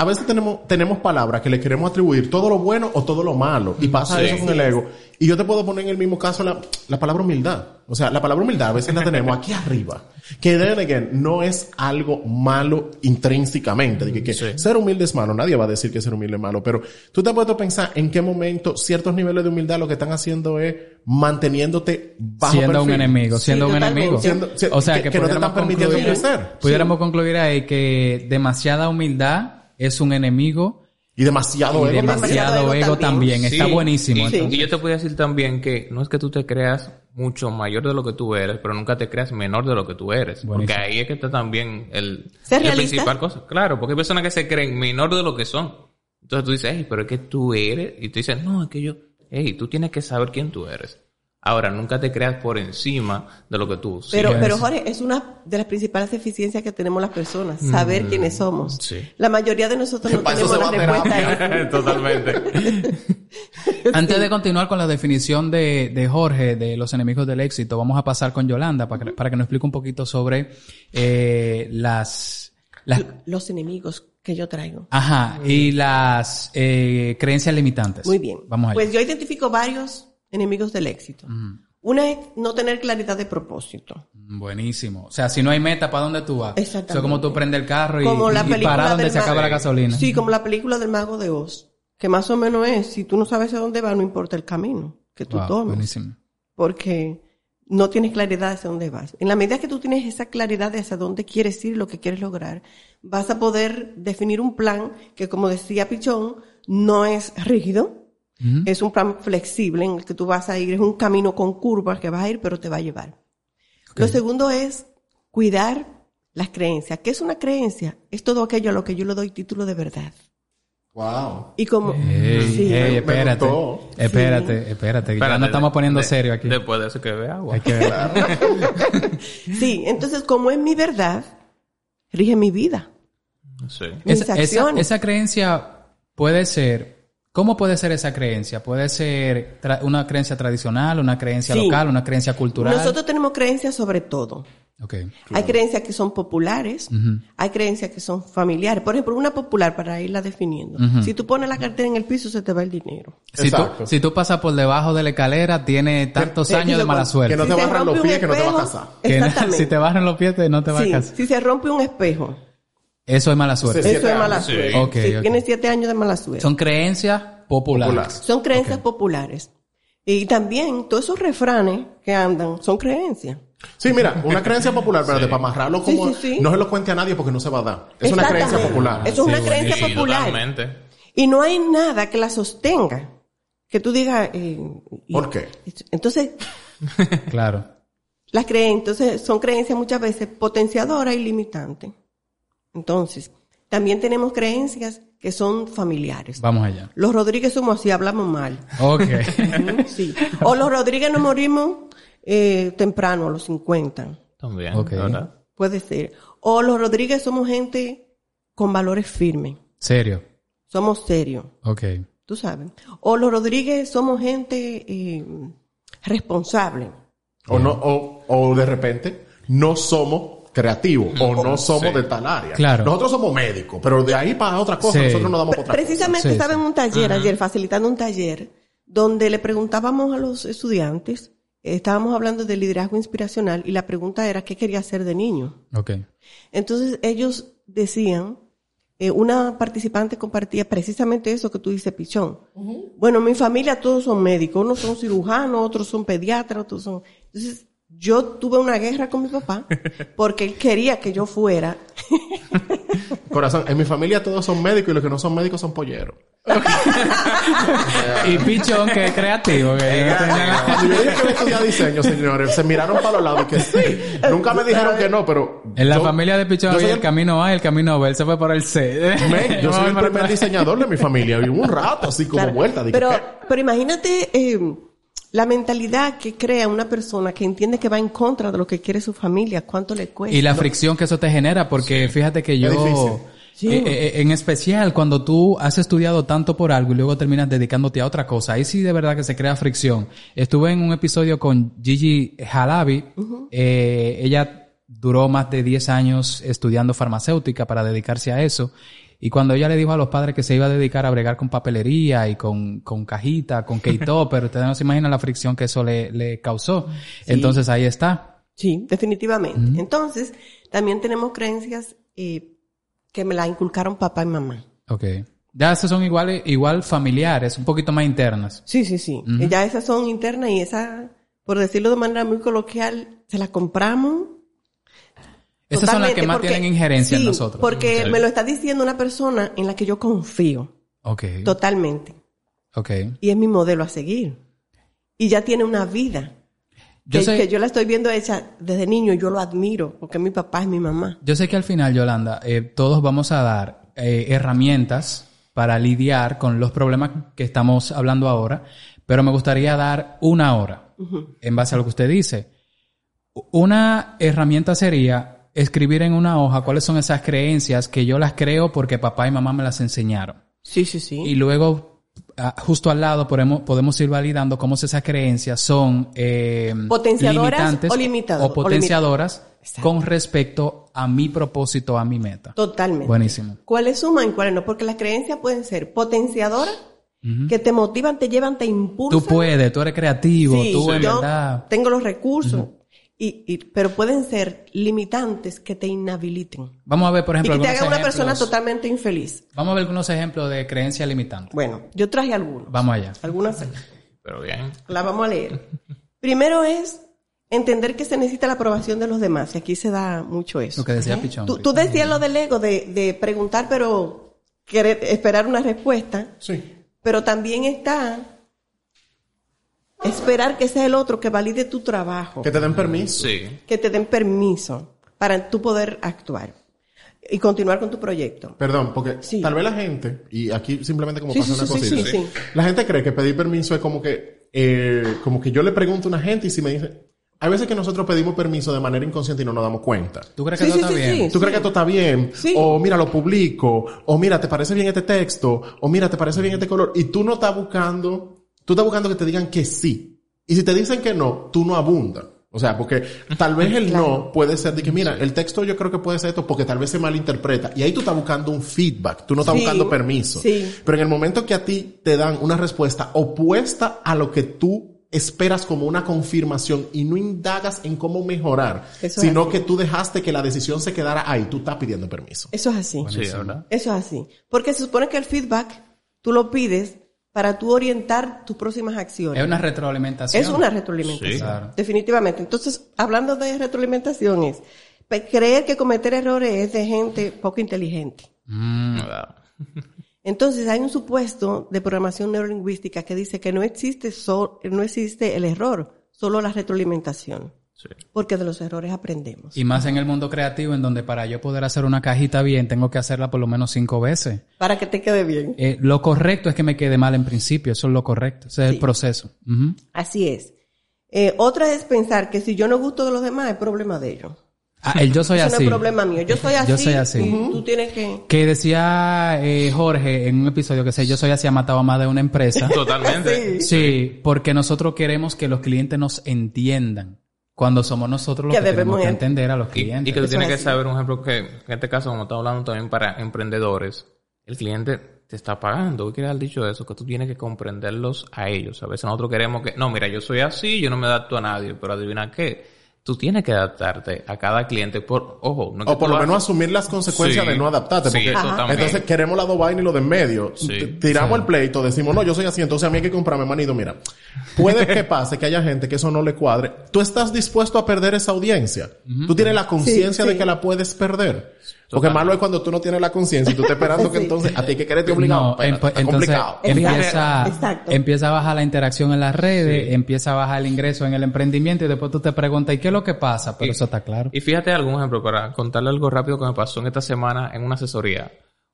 A veces tenemos, tenemos palabras que le queremos atribuir todo lo bueno o todo lo malo. Y pasa Sí. eso con el ego. Y yo te puedo poner en el mismo caso la, la palabra humildad. O sea, la palabra humildad a veces la tenemos aquí arriba. Que then again, no es algo malo intrínsecamente. De que, que Sí. ser humilde es malo. Nadie va a decir que ser humilde es malo. Pero tú te has puesto a pensar en qué momento ciertos niveles de humildad lo que están haciendo es manteniéndote bajo siendo un enemigo, siendo un enemigo. Siendo- si- o sea, que- que, que no te están permitiendo concluir- crecer. Pudiéramos concluir ahí que demasiada humildad es un enemigo Y demasiado y ego. demasiado Demasiado ego, ego también. también. Está buenísimo. Y, y yo te podría decir también que no es que tú te creas mucho mayor de lo que tú eres, pero nunca te creas menor de lo que tú eres. Porque ahí es que está también el, realista. principal cosa. Claro, porque hay personas que se creen menor de lo que son. Entonces tú dices, hey, pero es que tú eres. Y tú dices, no, es que yo, hey, tú tienes que saber quién tú eres. Ahora, nunca te creas por encima de lo que tú Pero, pero. Jorge, es una de las principales deficiencias que tenemos las personas, saber quiénes somos. sí. La mayoría de nosotros no tenemos se la va a respuesta. Totalmente. Antes de continuar con la definición de, de Jorge de los enemigos del éxito, vamos a pasar con Yolanda para que, para que nos explique un poquito sobre eh, las, las Los enemigos que yo traigo. ajá y las eh, creencias limitantes. Muy bien. Vamos allá. Pues yo identifico varios enemigos del éxito. Una es no tener claridad de propósito. Buenísimo. O sea, si no hay meta, ¿para dónde tú vas? Exactamente. Eso es como tú prendes el carro y, Como la y para donde se acaba la gasolina. Sí, como la película del mago de Oz. Que más o menos es, si tú no sabes a dónde vas, no importa el camino que tú Wow, tomes. buenísimo. Porque no tienes claridad hacia dónde vas. En la medida que tú tienes esa claridad de hacia dónde quieres ir, lo que quieres lograr, vas a poder definir un plan que, como decía Pichón, no es rígido, Es un plan flexible en el que tú vas a ir, es un camino con curvas que vas a ir, pero te va a llevar. Lo segundo es cuidar las creencias. ¿Qué es una creencia? Es todo aquello a lo que yo le doy título de verdad. Wow. Y como... Ey, Sí. ey, me espérate. gustó. Espérate, espérate. Ya Espérate, nos estamos poniendo de- serio aquí. Después de eso que ve agua. Hay que ver. Sí, entonces como es mi verdad, rige mi vida. Sí. Mis Esa, esa, acciones. esa creencia puede ser. ¿Cómo puede ser esa creencia? ¿Puede ser tra- una creencia tradicional, una creencia Sí. local, una creencia cultural? Nosotros tenemos creencias sobre todo. Ok. Hay creencias que son populares, hay creencias que son familiares. Por ejemplo, una popular, para irla definiendo. Si tú pones la cartera en el piso, se te va el dinero. Si tú, Exacto. si tú pasas por debajo de la escalera, tiene tantos años de mala suerte. Que no te se barran los pies, que no te vas a casar. Que si te barran los pies, no te vas Sí, a casar. si se rompe un espejo, Eso es mala suerte. Sí, eso es mala. Sí. suerte. Ok, Sí, ok. Tiene siete años de mala suerte. Son creencias populares. Populares. Son creencias populares. Y también todos esos refranes que andan son creencias. Sí, mira, una creencia popular, pero para amarrarlo como Sí, sí, sí. no se lo cuente a nadie porque no se va a dar. Es una creencia popular. Eso es una Sí, creencia Sí, popular. totalmente. Y no hay nada que la sostenga. Que tú digas... eh, ¿Por qué? Entonces, Claro. las creencias, entonces son creencias muchas veces potenciadoras y limitantes. Entonces, también tenemos creencias que son familiares. Vamos allá. Los Rodríguez somos así, hablamos mal. Ok. Sí. O los Rodríguez nos morimos eh, temprano, a los 50. También, Ok. ¿verdad? Puede ser. O los Rodríguez somos gente con valores firmes. Serio. Somos serios. Ok. Tú sabes. O los Rodríguez somos gente eh, responsable. O no, o, o de repente no somos creativos o no somos Sí. de tal área. Claro. Nosotros somos médicos, pero de ahí para otra cosa Sí. nosotros nos damos por otra. Precisamente estaba sí. en un taller ayer, facilitando un taller, donde le preguntábamos a los estudiantes, eh, estábamos hablando de liderazgo inspiracional y la pregunta era qué quería hacer de niño. Ok. Entonces ellos decían, eh, una participante compartía precisamente eso que tú dices, Pichón. Bueno, en mi familia todos son médicos, unos son cirujanos, otros son pediatras, otros son... Entonces yo tuve una guerra con mi papá porque él quería que yo fuera. Corazón, en mi familia todos son médicos y los que no son médicos son polleros. y Pichón, que es creativo. Que no yo dije que estudiar diseño, señores, se miraron para los lados y que sí. Nunca me dijeron que no, pero... En la yo- familia de Pichón había el camino A y el camino B. Él se fue por el C. Yo soy el primer para- diseñador de mi familia. Y hubo un rato así como Claro. vuelta. Dije, pero, ¿qué? pero imagínate eh, la mentalidad que crea una persona que entiende que va en contra de lo que quiere su familia, cuánto le cuesta. Y la fricción que eso te genera, porque fíjate que yo. Sí. eh, eh, en especial cuando tú has estudiado tanto por algo y luego terminas dedicándote a otra cosa, ahí sí de verdad que se crea fricción. Estuve en un episodio con Gigi Halabi, eh, ella duró más de 10 años estudiando farmacéutica para dedicarse a eso. Y cuando ella le dijo a los padres que se iba a dedicar a bregar con papelería y con, con cajita, con K-Topper, ustedes no se imaginan la fricción que eso le, le causó. Entonces ahí está. Sí, definitivamente. Entonces, también tenemos creencias eh, que me la inculcaron papá y mamá. Ok. Ya esas son iguales, igual familiares, un poquito más internas. Sí, sí, sí. Ya esas son internas y esas, por decirlo de manera muy coloquial, se las compramos. Esas son las que más porque- tienen injerencia en nosotros. Porque me lo está diciendo una persona en la que yo confío Ok. totalmente. Ok. Y es mi modelo a seguir. Y ya tiene una vida. Yo que, sé, que yo la estoy viendo hecha desde niño, yo lo admiro, porque mi papá es mi mamá. yo sé que al final, Yolanda, eh, todos vamos a dar eh, herramientas para lidiar con los problemas que estamos hablando ahora, pero me gustaría dar una hora en base a lo que usted dice. Una herramienta sería escribir en una hoja cuáles son esas creencias que yo las creo porque papá y mamá me las enseñaron. Sí, sí, sí. Y luego, ah, justo al lado, podemos, podemos ir validando cómo esas creencias son eh, Potenciadoras limitantes o o potenciadoras con respecto a mi propósito, a mi meta. Totalmente. Buenísimo. ¿Cuáles suman y cuáles no? Porque las creencias pueden ser potenciadoras, que te motivan, te llevan, te impulsan. Tú puedes, tú eres creativo, Sí, tú en yo verdad. tengo los recursos. Y, y- pero pueden ser limitantes que te inhabiliten. Vamos a ver, por Y ejemplo, que te hagan una persona totalmente infeliz. Vamos a ver algunos ejemplos de creencia limitante. Bueno, yo traje algunos. Vamos allá. Algunas Pero bien. las vamos a leer. Primero es entender que se necesita la aprobación de los demás. Y aquí se da mucho eso. Lo que decía Pichón. Tú, tú decías lo del ego, de, de preguntar, pero querer esperar una respuesta. Sí. Pero también está esperar que sea el otro que valide tu trabajo, Que te den permiso. Sí. que te den permiso para tú poder actuar y continuar con tu proyecto. Perdón, porque Sí. tal vez la gente, y aquí simplemente como Sí, pasa sí, una cosita, sí, sí. la gente cree que pedir permiso es como que, eh, como que yo le pregunto a una gente y si me dice, hay veces que nosotros pedimos permiso de manera inconsciente y no nos damos cuenta. ¿Tú crees que Sí, eso sí, está sí, bien? sí. ¿Tú crees que esto está bien? Sí. O mira, lo publico. O mira, ¿te parece bien este texto? O mira, ¿te parece bien este color? Y tú no estás buscando, tú estás buscando que te digan que sí. Y si te dicen que no, tú no abundas. O sea, porque tal vez el no puede ser de que, mira, el texto yo creo que puede ser esto porque tal vez se malinterpreta. Y ahí tú estás buscando un feedback, tú no estás Sí. buscando permiso. Sí. Pero en el momento que a ti te dan una respuesta opuesta a lo que tú esperas como una confirmación y no indagas en cómo mejorar, Eso sino que tú dejaste que la decisión se quedara ahí, tú estás pidiendo permiso. Eso es así. Eso es así. Porque se supone que el feedback tú lo pides para tú orientar tus próximas acciones. Es una retroalimentación. Es una retroalimentación. Sí. Claro. Definitivamente. Entonces, hablando de retroalimentaciones, pe- creer que cometer errores es de gente poco inteligente. Mm. Entonces, hay un supuesto de programación neurolingüística que dice que no existe, so- no existe el error, solo la retroalimentación. Sí. Porque de los errores aprendemos. Y más en el mundo creativo, en donde para yo poder hacer una cajita bien, tengo que hacerla por lo menos cinco veces. Para que te quede bien. Eh, lo correcto es que me quede mal en principio, eso es lo correcto, ese es el Sí. proceso. Así es. Eh, otra es pensar que si yo no gusto de los demás, es problema de ellos. Ah, el yo soy Eso así. no es problema mío. Yo soy así. Yo soy así. Tú tienes que... Que decía eh, Jorge en un episodio que sé, yo soy así, ha matado a más de una empresa. Totalmente. sí, porque nosotros queremos que los clientes nos entiendan. Cuando somos nosotros los Que que, tenemos debemos que en- entender a los clientes. y que tú tienes es que saber, un ejemplo, que en este caso, como estamos hablando también para emprendedores, el cliente te está pagando. ¿Qué quiere haber dicho eso? Que tú tienes que comprenderlos a ellos. A veces nosotros queremos que, no, mira, yo soy así, yo no me adapto a nadie, pero adivina qué. Tú tienes que adaptarte a cada cliente por, ojo, no es que O por lo menos asumir las consecuencias Sí. de no adaptarte. Sí, porque eso también. entonces queremos la dos y lo de en medio. Sí. Tiramos Sí. el pleito, decimos, no, yo soy así, entonces a mí hay que comprarme manido. Mira, puede que pase que haya gente que eso no le cuadre. Tú estás dispuesto a perder esa audiencia. Tú tienes la conciencia Sí, de que la puedes perder. Porque malo es cuando tú no tienes la conciencia y tú estás esperando que entonces a ti que quererte obligado. No, está entonces complicado. empieza, Exacto. empieza a bajar la interacción en las redes, empieza a bajar el ingreso en el emprendimiento y después tú te preguntas, ¿y qué es lo que pasa? Pero Y- eso está claro. Y fíjate algún ejemplo para contarle algo rápido que me pasó en esta semana en una asesoría.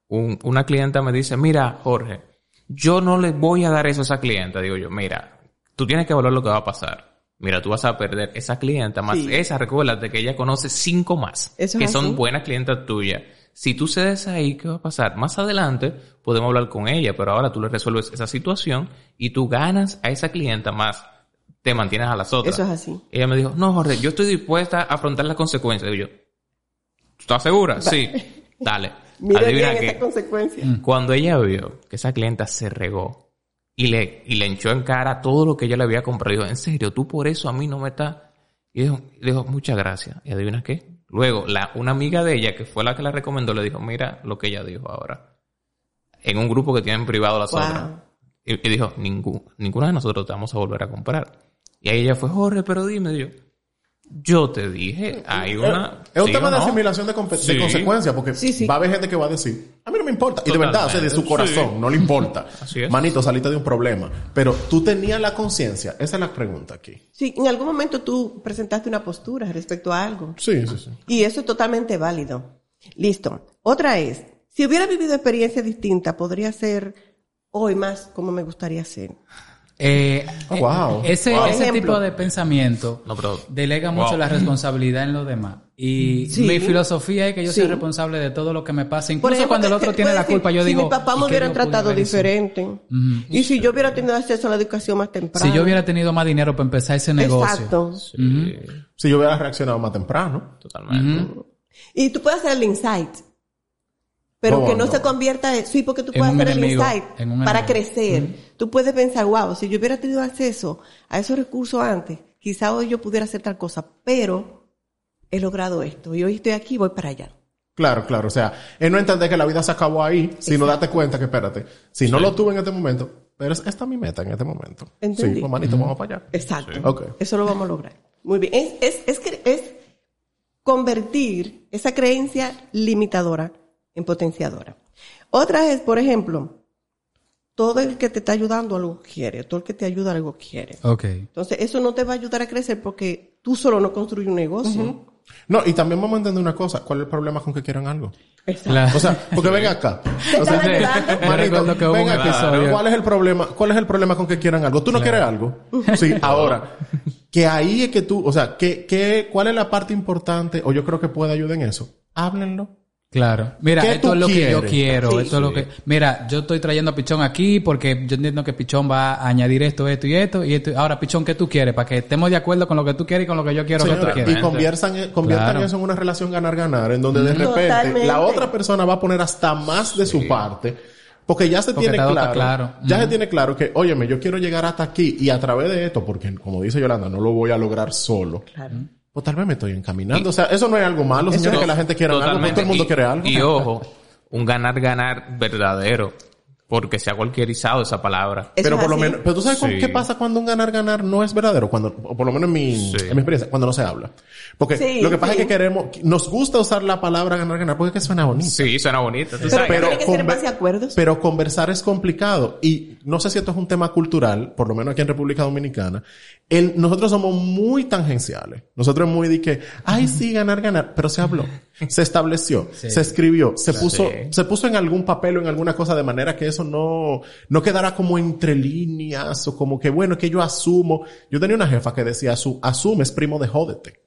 Un- una clienta me dice, mira, Jorge, yo no le voy a dar eso a esa clienta. Digo yo, mira, tú tienes que evaluar lo que va a pasar. Mira, tú vas a perder esa clienta más Sí. esa, recuérdate que ella conoce cinco más Eso que son así. buenas clientas tuyas. Si tú cedes ahí, ¿qué va a pasar? Más adelante podemos hablar con ella, pero ahora tú le resuelves esa situación y tú ganas a esa clienta más, te mantienes a las otras. Eso es así. Ella me dijo, no, Jorge, yo estoy dispuesta a afrontar las consecuencias. Yo, ¿tú estás segura? Sí. Dale. Mira Adivina bien esta consecuencia. Cuando ella vio que esa clienta se regó y le, y le echó en cara todo lo que ella le había comprado, dijo, en serio, tú por eso a mí no me estás... Y dijo, y dijo, muchas gracias. ¿Y adivina qué? Luego, la, una amiga de ella, que fue la que la recomendó, le dijo, mira lo que ella dijo ahora. En un grupo que tienen privado las Wow. otras. Y, y dijo, "Ningú- ninguna de nosotros te vamos a volver a comprar. Y ahí ella fue, Jorge, pero dime, yo, yo te dije, hay una... Es un ¿sí tema de no?". asimilación de, compe- de Sí. consecuencias, porque Sí, sí. va a haber gente que va a decir, a mí no me importa. Y de verdad, o sea, de su corazón, sí. no le importa. Así es. Manito, saliste de un problema. Pero tú tenías la conciencia. Esa es la pregunta aquí. Sí, en algún momento tú presentaste una postura respecto a algo. Sí, sí, sí. Y eso es totalmente válido. Listo. Otra es, si hubiera vivido experiencias distintas, podría ser hoy más como me gustaría ser. Eh, Oh, eh, wow. Ese, Wow. ese tipo de pensamiento No, pero- delega Wow. mucho la responsabilidad en los demás. Y Sí. mi filosofía es que yo soy Sí. responsable de todo lo que me pasa. Incluso ejemplo, cuando el otro tiene la decir, culpa, yo si digo... mi papá "¿Y me hubiera tratado haber hecho?". diferente. Y si yo hubiera tenido acceso a la educación más temprano. Si yo hubiera tenido más dinero para empezar ese negocio. Exacto. Sí, Si yo hubiera reaccionado más temprano. totalmente. Y tú puedes hacer el insight. Pero que no, no. se convierta en... Sí, porque tú En puedes hacer enemigo, el insight para enemigo. crecer. Tú puedes pensar, wow, si yo hubiera tenido acceso a esos recursos antes, quizá hoy yo pudiera hacer tal cosa, pero he logrado esto y hoy estoy aquí y voy para allá. Claro, claro. O sea, es no entender que la vida se acabó ahí, sino date cuenta que, espérate, si no lo tuve en este momento, pero es- esta es mi meta en este momento. Entendí. Sí, pues manito, vamos para allá. Exacto. Ok. Eso lo vamos a lograr. Muy bien. Es, es, es, que- es convertir esa creencia limitadora en potenciadora. Otra es, por ejemplo, todo el que te está ayudando algo quiere, todo el que te ayuda algo quiere. Ok. Entonces, eso no te va a ayudar a crecer porque tú solo no construyes un negocio. No, y también vamos a entender una cosa. ¿Cuál es el problema con que quieran algo? Exacto. O sea, porque ven acá. O sea, recuerdo que hubo ven un acá. episodio- ¿Cuál es el problema? ¿Cuál es el problema con que quieran algo? ¿Tú no quieres algo? Sí, ahora. Que ahí es que tú, o sea, que, que, ¿cuál es la parte importante? O yo creo que puede ayudar en eso. Háblenlo. Claro. Mira, ¿Qué esto tú es lo que yo quiero. Sí. esto es lo que. Mira, yo estoy trayendo a Pichón aquí porque yo entiendo que Pichón va a añadir esto, esto y esto. Y esto. Ahora, Pichón, ¿qué tú quieres? Para que estemos de acuerdo con lo que tú quieres y con lo que yo quiero que tú quieras. y conviertan, conviertan Claro. eso en una relación ganar-ganar, en donde de repente Totalmente. la otra persona va a poner hasta más de su parte, porque ya se Porque tiene claro, claro. ya se tiene claro que, óyeme, yo quiero llegar hasta aquí y a través de esto, porque como dice Yolanda, no lo voy a lograr solo. Claro. Pues tal vez me estoy encaminando. o sea, eso no es algo malo, señores, que la gente quiera algo, todo el mundo Y- quiere algo. Y ojo, un ganar-ganar verdadero. Porque se ha cualquierizado esa palabra. Eso pero es por lo menos, pero tú sabes Sí. qué pasa cuando un ganar-ganar no es verdadero, cuando, o por lo menos en mi, Sí. en mi experiencia, cuando no se habla. Porque Sí, lo que pasa sí. es que queremos, nos gusta usar la palabra ganar-ganar porque es que suena bonito. Sí, suena bonito. Tú Pero, sabes. tiene que ser en conver- base a acuerdos. Pero conversar es complicado. Y no sé si esto es un tema cultural, por lo menos aquí en República Dominicana. El, nosotros somos muy tangenciales. Nosotros muy de que, ay, sí, ganar, ganar. Pero se habló. Se estableció. Se escribió. Se puso, se puso en algún papel o en alguna cosa de manera que eso no, no quedara como entre líneas o como que, bueno, que yo asumo. Yo tenía una jefa que decía, su, asumes primo de jódete.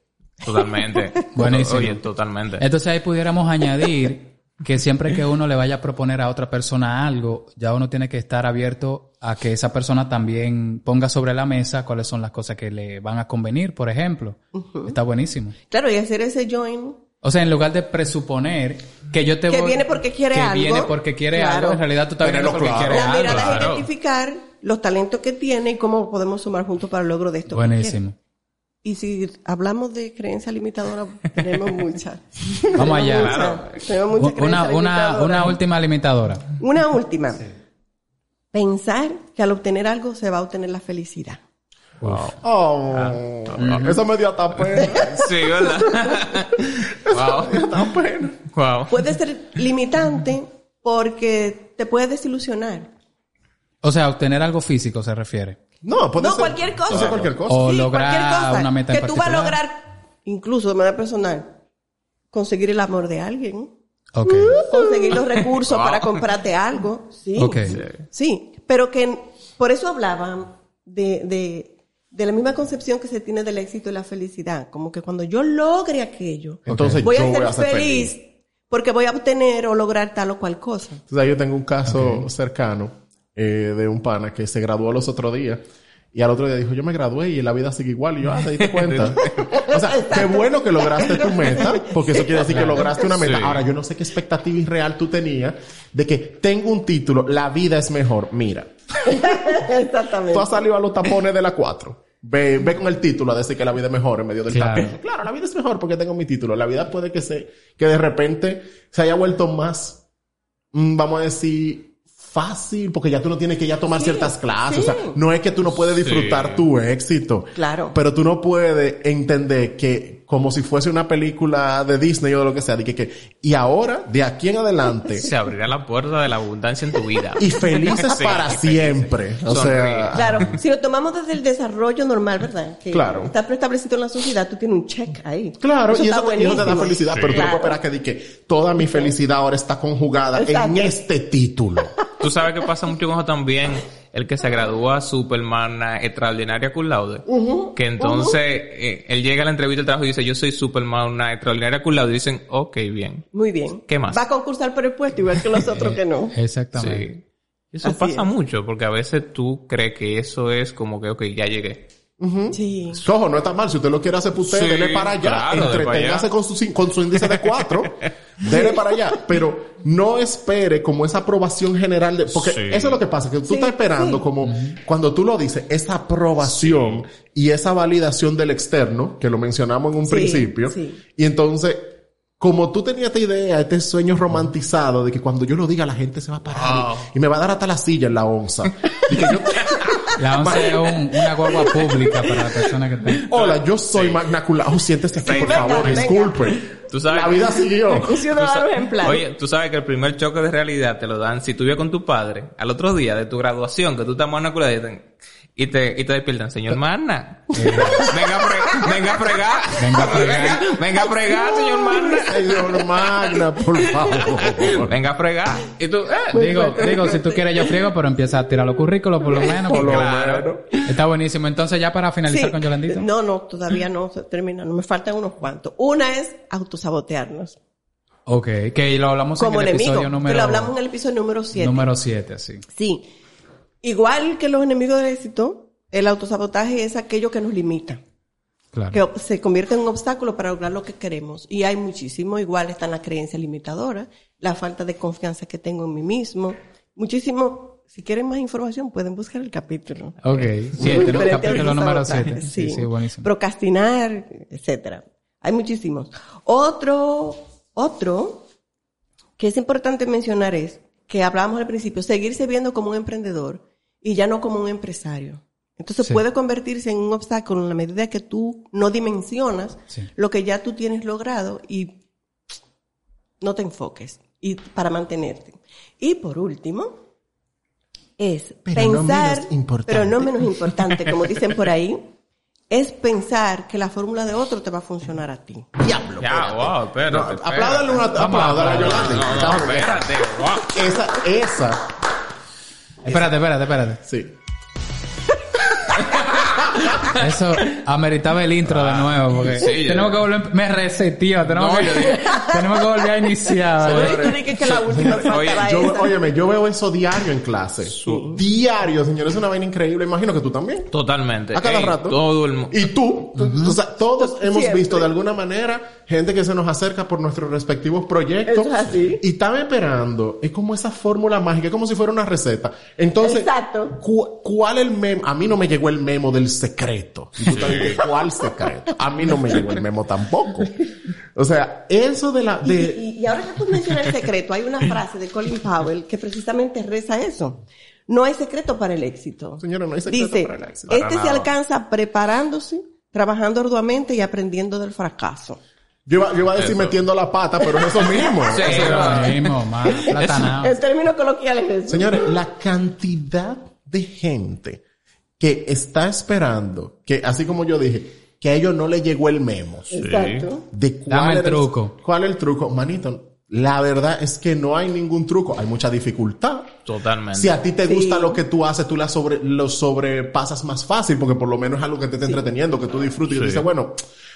Totalmente. Buenísimo. Oye, totalmente. Entonces ahí pudiéramos añadir que siempre que uno le vaya a proponer a otra persona algo, ya uno tiene que estar abierto a que esa persona también ponga sobre la mesa cuáles son las cosas que le van a convenir, por ejemplo. Está buenísimo. Claro, y hacer ese join. O sea, en lugar de presuponer que yo te Que voy... viene porque quiere que algo. viene porque quiere Claro. algo, en realidad tú estás Tenerlo viniendo porque claro. quieres La algo. mirada es identificar los talentos que tiene y cómo podemos sumar juntos para el logro de esto. que Buenísimo. Y si hablamos de creencia limitadora, tenemos muchas. Vamos allá. Claro. Tenemos muchas Una, creencias una, limitadoras. una última limitadora. Una última. Pensar que al obtener algo se va a obtener la felicidad. Wow. Oh, eso me dio hasta pena. Sí, ¿verdad? wow. Hasta pena. Wow. Puede ser limitante porque te puede desilusionar. O sea, obtener algo físico se refiere. No, puede No, ser cualquier cosa. puede ser cualquier cosa. O Sí, lograr cualquier cosa una meta en que tú vas a lograr, incluso de manera personal, conseguir el amor de alguien, Ok. conseguir los recursos para comprarte algo, sí, Ok. sí, pero que por eso hablaban de, de, de la misma concepción que se tiene del éxito y la felicidad, como que cuando yo logre aquello, Entonces voy a ser voy a ser feliz, feliz. porque voy a obtener o lograr tal o cual cosa. Entonces, yo tengo un caso cercano eh, de un pana que se graduó los otros días. Y al otro día dijo, yo me gradué y la vida sigue igual. Y yo, ah, te diste cuenta. o sea, qué bueno que lograste tu meta, porque eso quiere decir que lograste una meta. Sí. Ahora, yo no sé qué expectativa irreal tú tenías de que tengo un título, la vida es mejor. Mira, Exactamente. tú has salido a los tapones de la 4. Ve, ve con el título a decir que la vida es mejor en medio del Claro. tapón. Claro, la vida es mejor porque tengo mi título. La vida puede que se, que de repente se haya vuelto más, mm, vamos a decir, fácil, porque ya tú no tienes que ya tomar ciertas clases. sí. O sea, no es que tú no puedes disfrutar Sí. tu éxito. Claro. Pero tú no puedes entender que como si fuese una película de Disney o de lo que sea, de que, que y ahora, de aquí en adelante, Se abrirá la puerta de la abundancia en tu vida. y felices Sí, para y siempre. O Sonríe. sea, Claro, si lo tomamos desde el desarrollo normal, ¿verdad? Que Claro. Está preestablecido en la sociedad, tú tienes un check ahí. Claro, y, está eso, te- y eso te da felicidad, pero tú no puedes esperar que, di que toda mi felicidad ahora está conjugada en este título. Tú sabes que pasa mucho con eso también. El que se gradúa Superman eh, extraordinaria cum laude. que entonces eh, él llega a la entrevista de trabajo y dice, yo soy Superman una extraordinaria cum laude. Y dicen, ok, bien. Muy bien. ¿Qué más? Va a concursar por el puesto, igual que los otros que no. Exactamente. Sí. Eso Así pasa es. mucho porque a veces tú crees que eso es como que, ok, ya llegué. Sí. Ojo, no está mal. Si usted lo quiere hacer por usted, Sí, dele para allá. claro, entreténgase allá. con su, cin- con su índice de cuatro. dele para allá. Pero no espere como esa aprobación general de... Porque Sí. eso es lo que pasa. Que tú Sí, estás esperando sí. como... Cuando tú lo dices, esa aprobación y esa validación del externo, que lo mencionamos en un Sí, principio. sí. Y entonces... Como tú tenías esta idea, este sueño romantizado de que cuando yo lo diga la gente se va a parar y, y me va a dar hasta la silla en la onza. Y que yo- La once es un- una guagua pública para la persona que está. Hola, yo soy Magna Cum Laude. Oh, siéntese aquí, Sí, por venga, favor. venga. Disculpe. Tú sabes- La vida siguió. Un ciudadano ejemplar. Oye, tú sabes que el primer choque de realidad te lo dan si tú vives con tu padre al otro día de tu graduación, que tú estás una y te, y te despiertan, señor Magna. venga a fregar, venga a fregar. Venga a fregar. Venga a fregar, señor Magna. Señor Magna, por favor. Venga a fregar. Y tú, eh, Digo, digo, si tú quieres yo friego, pero empieza a tirar los currículos por lo menos. Por lo menos. Está buenísimo. Entonces ya para finalizar Sí. con Yolandita. No, no, todavía no se termina. No me faltan unos cuantos. Una es autosabotearnos. Ok, que lo hablamos Como en el enemigo. episodio que número... lo hablamos en el episodio número 7. Número 7, sí. Sí. Igual que los enemigos del éxito, el autosabotaje es aquello que nos limita. Claro. que se convierte en un obstáculo para lograr lo que queremos. Y hay muchísimo, igual están las creencias limitadoras, la falta de confianza que tengo en mí mismo, muchísimo. Si quieren más información, pueden buscar el capítulo. Ok, 7, diferente capítulo número sabotaje, 7. Sí, sí, buenísimo. Procrastinar, etcétera. Hay muchísimos. Otro, otro que es importante mencionar es que hablábamos al principio, seguirse viendo como un emprendedor y ya no como un empresario. Entonces Sí. puede convertirse en un obstáculo en la medida que tú no dimensionas Sí. lo que ya tú tienes logrado y no te enfoques y para mantenerte. Y por último, es Pero no pensar, menos importante. pero no menos importante, como dicen por ahí, es pensar que la fórmula de otro te va a funcionar a ti. Diablo. ya, wow, espérate. No, espérate. apláudale una, apláudale a Yolanda. No, no, Déjame ver. espérate, wow. Esa, esa, Espérate, espérate, espérate. sí. Eso ameritaba el intro de nuevo porque Ah, sí, yo- tenemos que volver... Me resetío, tenemos, No, que, tenemos que volver a iniciar. Oye, Yo, óyeme, yo veo eso diario en clase. Diario, señores, es una vaina increíble. Imagino que tú también. Totalmente. A cada Ey, rato. Todo el mundo. Y tú, o sea, todos hemos Siempre. visto de alguna manera gente que se nos acerca por nuestros respectivos proyectos. Es así. Y estaba esperando. Es como esa fórmula mágica, es como si fuera una receta. Entonces, Exacto. cu- ¿cuál el memo? A mí no me llegó el memo del el secreto. Y tú dices, ¿cuál secreto? A mí no me llegó el memo tampoco. O sea, eso de la... Y, De, y- y ahora que tú mencionas el secreto, hay una frase de Colin Powell que precisamente reza eso. No hay secreto para el éxito. Señora, no hay secreto Dice, para el éxito. este se alcanza preparándose, trabajando arduamente y aprendiendo del fracaso. yo, iba, yo iba a decir Eso. metiendo la pata, pero es eso mismo. Sí, O sea, pero- Lo mismo, más platanado. En términos coloquiales es eso. Señores, la cantidad de gente que está esperando, que así como yo dije, que a ellos no le llegó el memo. Exacto. De cuál Dame el era truco. ¿Cuál es el truco? Manito, la verdad es que no hay ningún truco. Hay mucha dificultad. Totalmente. Si a ti te Sí. gusta lo que tú haces, tú la sobre, lo sobrepasas más fácil, porque por lo menos es algo que te está entreteniendo, que tú disfrutas y tú dices, bueno,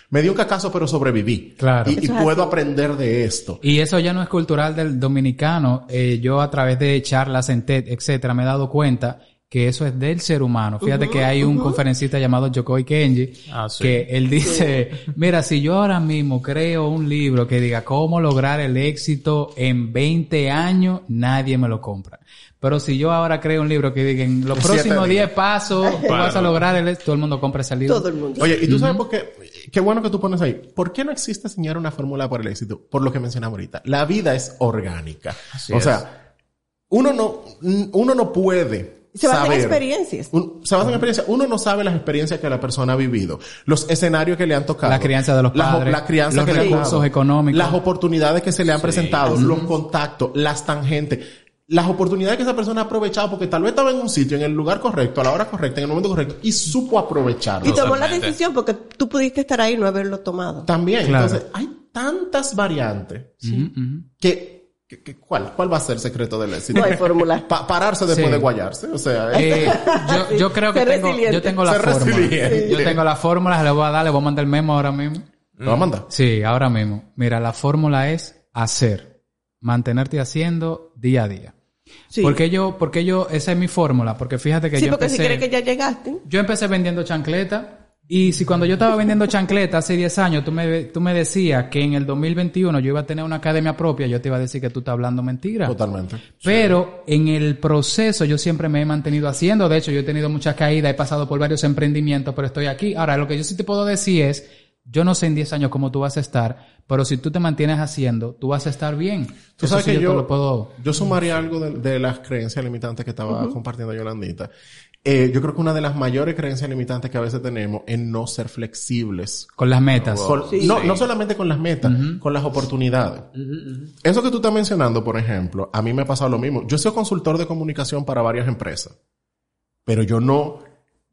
me dio un cacazo, pero sobreviví. Claro. Y, puedo así. aprender de esto. Y eso ya no es cultural del dominicano. Eh, yo a través de charlas en TED, etcétera, me he dado cuenta que eso es del ser humano. Fíjate que hay un conferencista llamado Yokoi Kenji Ah, sí. que él dice, mira, si yo ahora mismo creo un libro que diga cómo lograr el éxito en 20 años, nadie me lo compra. Pero si yo ahora creo un libro que diga en los próximos siete 10 días. pasos tú vas a lograr el éxito, todo el mundo compra ese libro. Todo el mundo. Oye, ¿y tú sabes por qué? Qué bueno que tú pones ahí. ¿Por qué no existe, señor, una fórmula para el éxito? Por lo que mencionamos ahorita. La vida es orgánica. Así o es. sea, uno no, uno no puede Se basa en experiencias. Un- se basa en experiencia. Uno no sabe las experiencias que la persona ha vivido, los escenarios que le han tocado, La crianza de los la, padres, la crianza los que recursos económicos. las oportunidades que se le han Sí. presentado, los contactos, las tangentes, las oportunidades que esa persona ha aprovechado porque tal vez estaba en un sitio, en el lugar correcto, a la hora correcta, en el momento correcto y supo aprovecharlo. Y tomó la decisión porque tú pudiste estar ahí y no haberlo tomado. También, Claro. entonces, hay tantas variantes que, que- que- ¿cuál? ¿Cuál va a ser el secreto del éxito? No hay fórmula. Pa- pararse después Sí. de guayarse, o sea, Eh, yo, yo creo que Ser tengo, resiliente. yo tengo la Ser fórmula. resiliente. Yo tengo la fórmula, le voy a dar, le voy a mandar el memo ahora mismo. ¿lo va a mandar? Sí, ahora mismo. Mira, la fórmula es hacer. Mantenerte haciendo día a día. Sí. Porque yo, porque yo, esa es mi fórmula, porque fíjate que Sí, yo porque empecé, si crees que ya llegaste. yo empecé vendiendo chancleta y si cuando yo estaba vendiendo chancleta hace 10 años tú me, tú me decías que en el 2021 yo iba a tener una academia propia, yo te iba a decir que tú estás hablando mentira. Totalmente. Pero en el proceso yo siempre me he mantenido haciendo. De hecho, yo he tenido muchas caídas, he pasado por varios emprendimientos, pero estoy aquí. Ahora, lo que yo sí te puedo decir es, yo no sé en 10 años cómo tú vas a estar, pero si tú te mantienes haciendo, tú vas a estar bien. Tú Eso sabes sí que yo, yo, te lo puedo... yo sumaría algo de, de las creencias limitantes que estaba compartiendo Yolandita. Eh, yo creo que una de las mayores creencias limitantes que a veces tenemos es no ser flexibles. Con las metas. Con- Sí. no, no solamente con las metas, con las oportunidades. Eso que tú estás mencionando, por ejemplo, a mí me ha pasado lo mismo. Yo soy consultor de comunicación para varias empresas, pero yo no,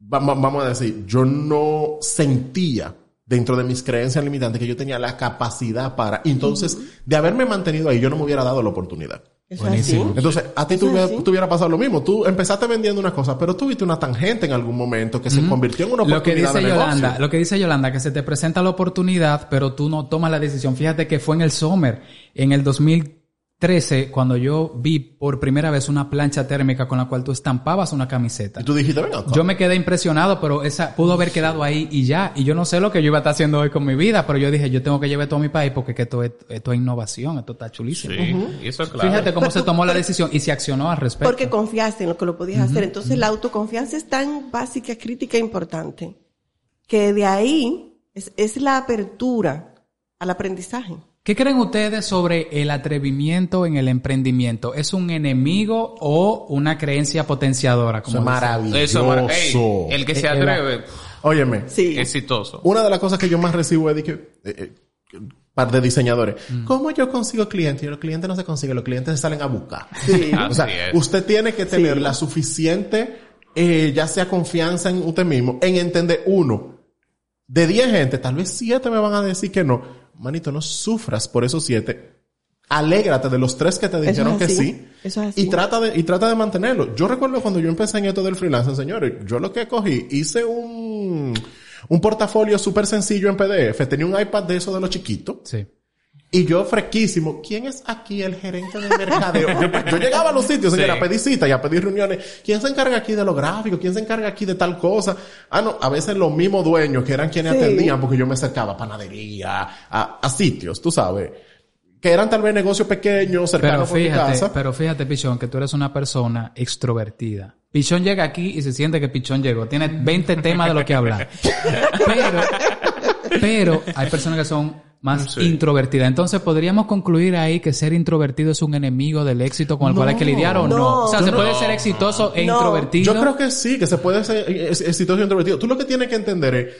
va- va- vamos a decir, yo no sentía dentro de mis creencias limitantes que yo tenía la capacidad para. Entonces, de haberme mantenido ahí, yo no me hubiera dado la oportunidad. Eso Buenísimo. así. Entonces, a ti hubiera pasado lo mismo. Tú empezaste vendiendo una cosa, pero tuviste una tangente en algún momento que se convirtió en una Lo que oportunidad dice de negocio. Yolanda, lo que dice Yolanda, que se te presenta la oportunidad, pero tú no tomas la decisión. Fíjate que fue en el Summer, en el 2013, cuando yo vi por primera vez una plancha térmica con la cual tú estampabas una camiseta. Y tú dijiste, venga. Yo me quedé impresionado, pero esa pudo haber quedado ahí y ya. Y yo no sé lo que yo iba a estar haciendo hoy con mi vida, pero yo dije, yo tengo que llevar todo a mi país porque que esto, es, esto es innovación, esto está chulísimo. Sí, y eso es claro. Fíjate cómo se tomó la decisión y se accionó al respecto. Porque confiaste en lo que lo podías hacer. Entonces la autoconfianza es tan básica, crítica e importante que de ahí es, es la apertura al aprendizaje. ¿Qué creen ustedes sobre el atrevimiento en el emprendimiento? ¿Es un enemigo o una creencia potenciadora? Eso Como es dicen? maravilloso. Eso, ey, el que se Eh, eh, atreve, Óyeme, Sí. exitoso. una de las cosas que yo más recibo es de que, eh, eh, par de diseñadores. Mm. ¿Cómo yo consigo clientes? Y los clientes no se consiguen, los clientes se salen a buscar. Sí. o sea, usted tiene que tener la suficiente, eh, ya sea confianza en usted mismo, en entender uno. De 10 gente, tal vez 7 me van a decir que no. Manito, no sufras por esos 7. Alégrate de los tres que te Eso dijeron es que sí. Eso es así. Y trata de, y trata de mantenerlo. Yo recuerdo cuando yo empecé en esto del freelance, señores, yo lo que cogí, hice un, un portafolio súper sencillo en PDF. Tenía un iPad de eso de los chiquitos. Sí. Y yo fresquísimo, ¿quién es aquí el gerente de mercadeo? yo, yo llegaba a los sitios, señora, Sí. a pedir citas y a pedir reuniones. ¿Quién se encarga aquí de los gráficos? ¿Quién se encarga aquí de tal cosa? Ah, no, a veces los mismos dueños que eran quienes Sí. atendían porque yo me acercaba a panadería, a, a sitios, tú sabes. Que eran tal vez negocios pequeños, Pero cercanos por mi fíjate, casa. pero fíjate, Pichón, que tú eres una persona extrovertida. Pichón llega aquí y se siente que Pichón llegó. Tiene 20 temas de lo que hablar. Pero, pero hay personas que son más Sí. introvertidas. Entonces, ¿podríamos concluir ahí que ser introvertido es un enemigo del éxito con el cual hay que lidiar o no? no. o sea, ¿se No. puede ser exitoso e No. introvertido? Yo creo que sí, que se puede ser ex- exitoso y introvertido. Tú lo que tienes que entender es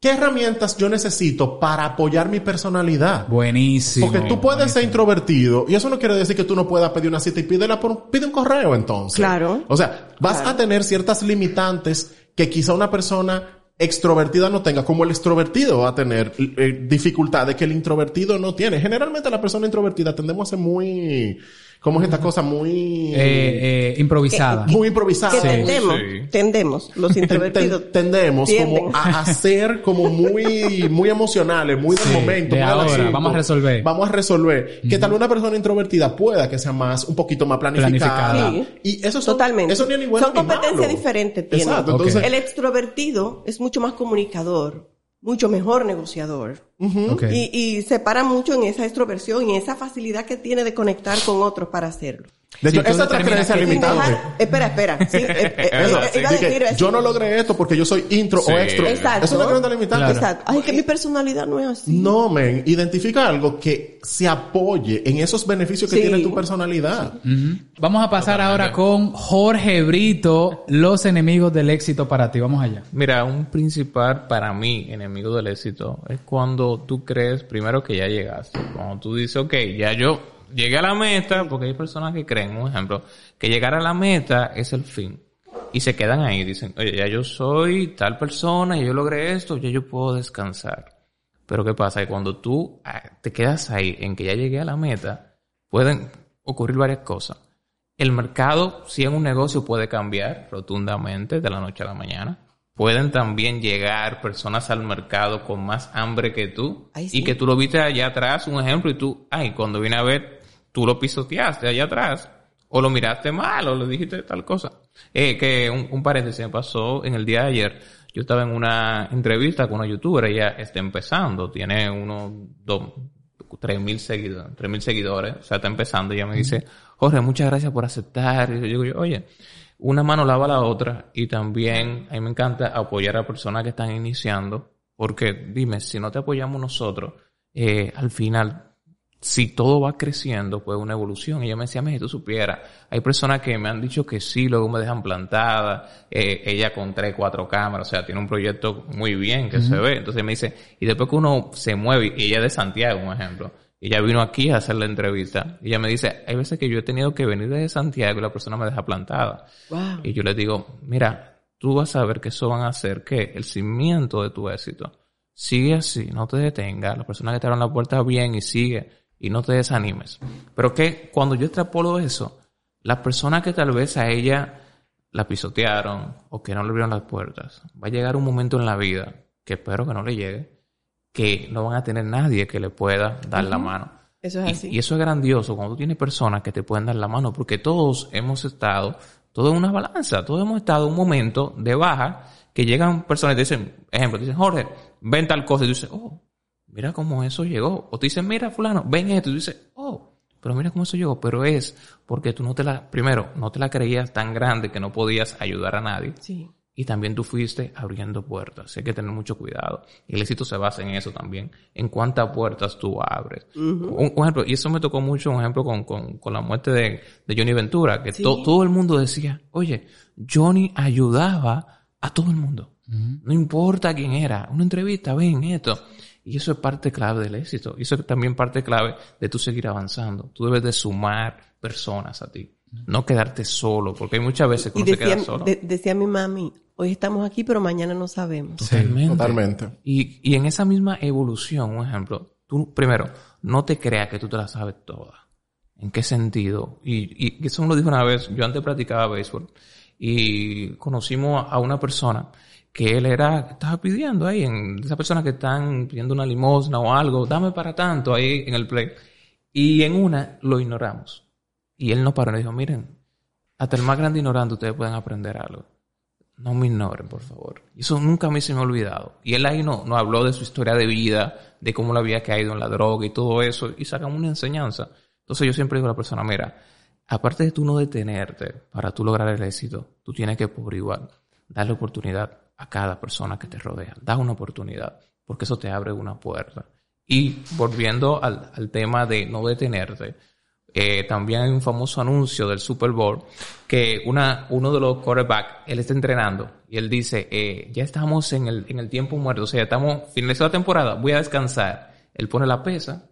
qué herramientas yo necesito para apoyar mi personalidad. Buenísimo. Porque tú puedes ser introvertido y eso no quiere decir que tú no puedas pedir una cita y pídela por un- pide un correo entonces. Claro. O sea, vas Claro. a tener ciertas limitantes que quizá una persona extrovertida no tenga, como el extrovertido va a tener eh, dificultades que el introvertido no tiene. Generalmente la persona introvertida tendemos a ser muy, ¿cómo es esta cosa? Muy, Eh, eh, improvisada. muy improvisada. Que Sí. tendemos, Sí. tendemos, los introvertidos. ten- tendemos tienden. como a, a ser como muy, muy emocionales, muy del Sí, momento. de muy del ahora, asunto. vamos a resolver. Vamos a resolver. Que tal vez una persona introvertida pueda que sea más, un poquito más planificada. Planificada. Sí. Y eso son, Totalmente. Eso ni es ni bueno Son competencias diferentes, tienen. Exacto. Entonces, El extrovertido es mucho más comunicador, mucho mejor negociador. Y, y se para mucho en esa extroversión y en esa facilidad que tiene de conectar con otros para hacerlo. de hecho, Sí, esa otra creencia limitante. espera, espera. Sí, eh, eh, Eso, eh, iba a de que decir eso. yo no logré esto porque yo soy intro Sí. o extro. Exacto. Es una creencia limitante. Claro. Exacto. Ay, que mi personalidad no es así. No, men, identifica algo que se apoye en esos beneficios que Sí. tiene tu personalidad. Vamos a pasar ahora con Jorge Brito, los enemigos del éxito para ti. Vamos allá. Mira, un principal para mí enemigo del éxito es cuando tú crees primero que ya llegaste. Cuando tú dices, ok, ya yo llegué a la meta, porque hay personas que creen, un ejemplo, que llegar a la meta es el fin. Y se quedan ahí, dicen, oye, ya yo soy tal persona, ya yo logré esto, ya yo puedo descansar. Pero ¿qué pasa? Que cuando tú ah, te quedas ahí en que ya llegué a la meta, pueden ocurrir varias cosas. El mercado, si en un negocio, puede cambiar rotundamente de la noche a la mañana. Pueden también llegar personas al mercado con más hambre que tú Ay, sí. y que tú lo viste allá atrás, un ejemplo, y tú, ay, cuando vine a ver, tú lo pisoteaste allá atrás, o lo miraste mal, o le dijiste tal cosa. Eh, que un, un paréntesis me pasó en el día de ayer. Yo estaba en una entrevista con una youtuber, ella está empezando, tiene unos dos, tres mil seguidores, tres mil seguidores, o sea, está empezando, y ella me dice, Jorge, muchas gracias por aceptar. Y yo digo, oye, una mano lava la otra, y también a mí me encanta apoyar a personas que están iniciando, porque dime, si no te apoyamos nosotros, eh, al final si todo va creciendo, pues una evolución. Y ella me decía, si tú supieras, hay personas que me han dicho que sí, luego me dejan plantada, eh, ella con tres, cuatro cámaras, o sea, tiene un proyecto muy bien que se ve. Entonces me dice, y después que uno se mueve, y ella es de Santiago, un ejemplo, ella vino aquí a hacer la entrevista, y ella me dice, hay veces que yo he tenido que venir desde Santiago y la persona me deja plantada. Wow. Y yo le digo, mira, tú vas a ver que eso van a hacer que el cimiento de tu éxito. Sigue así, no te detengas. La persona que te abre la puerta bien y sigue y no te desanimes. Pero que cuando yo extrapolo eso, la persona que tal vez a ella la pisotearon o que no le abrieron las puertas, va a llegar un momento en la vida, que espero que no le llegue, que no van a tener nadie que le pueda dar la mano. Eso es así. Y, y eso es grandioso cuando tú tienes personas que te pueden dar la mano, porque todos hemos estado, todo en una balanza, todos hemos estado en un momento de baja que llegan personas y te dicen, ejemplo, te dicen, Jorge, ven tal cosa, y tú dices, oh, mira cómo eso llegó. O te dicen, mira, fulano, ven esto, y tú dices, oh, pero mira cómo eso llegó. Pero es porque tú no te la, primero, no te la creías tan grande que no podías ayudar a nadie. Sí. Y también tú fuiste abriendo puertas. Hay que tener mucho cuidado. Y el éxito se basa en eso también. En cuántas puertas tú abres. un, un ejemplo, y eso me tocó mucho, un ejemplo con, con, con la muerte de, de Johnny Ventura, que Sí. to- todo el mundo decía, oye, Johnny ayudaba a todo el mundo. No importa quién era. Una entrevista, ven esto. Y eso es parte clave del éxito. Y eso es también parte clave de tú seguir avanzando. Tú debes de sumar personas a ti. No quedarte solo, porque hay muchas veces que uno se decía, queda solo. de- decía mi mami, hoy estamos aquí, pero mañana no sabemos. Totalmente. Totalmente. Y, y en esa misma evolución, un ejemplo, tú primero, no te creas que tú te la sabes toda. ¿En qué sentido? Y, y eso me lo dijo una vez, yo antes practicaba béisbol y conocimos a una persona que él era, estaba pidiendo ahí, en esas personas que están pidiendo una limosna o algo, dame para tanto ahí en el play. Y en una lo ignoramos. Y él nos paró y nos dijo, miren, hasta el más grande ignorante ustedes pueden aprender algo. No me ignoren, por favor. Eso nunca a mí se me ha olvidado. Y él ahí no, nos habló de su historia de vida, de cómo le había caído en la droga y todo eso, y sacamos una enseñanza. Entonces yo siempre digo a la persona, mira, aparte de tú no detenerte para tú lograr el éxito, tú tienes que por igual darle oportunidad a cada persona que te rodea. Da una oportunidad, porque eso te abre una puerta. Y volviendo al, al tema de no detenerte, eh, también hay un famoso anuncio del Super Bowl que una, uno de los quarterbacks, él está entrenando y él dice, eh, ya estamos en el, en el tiempo muerto, o sea, estamos finalizando la temporada, voy a descansar. Él pone la pesa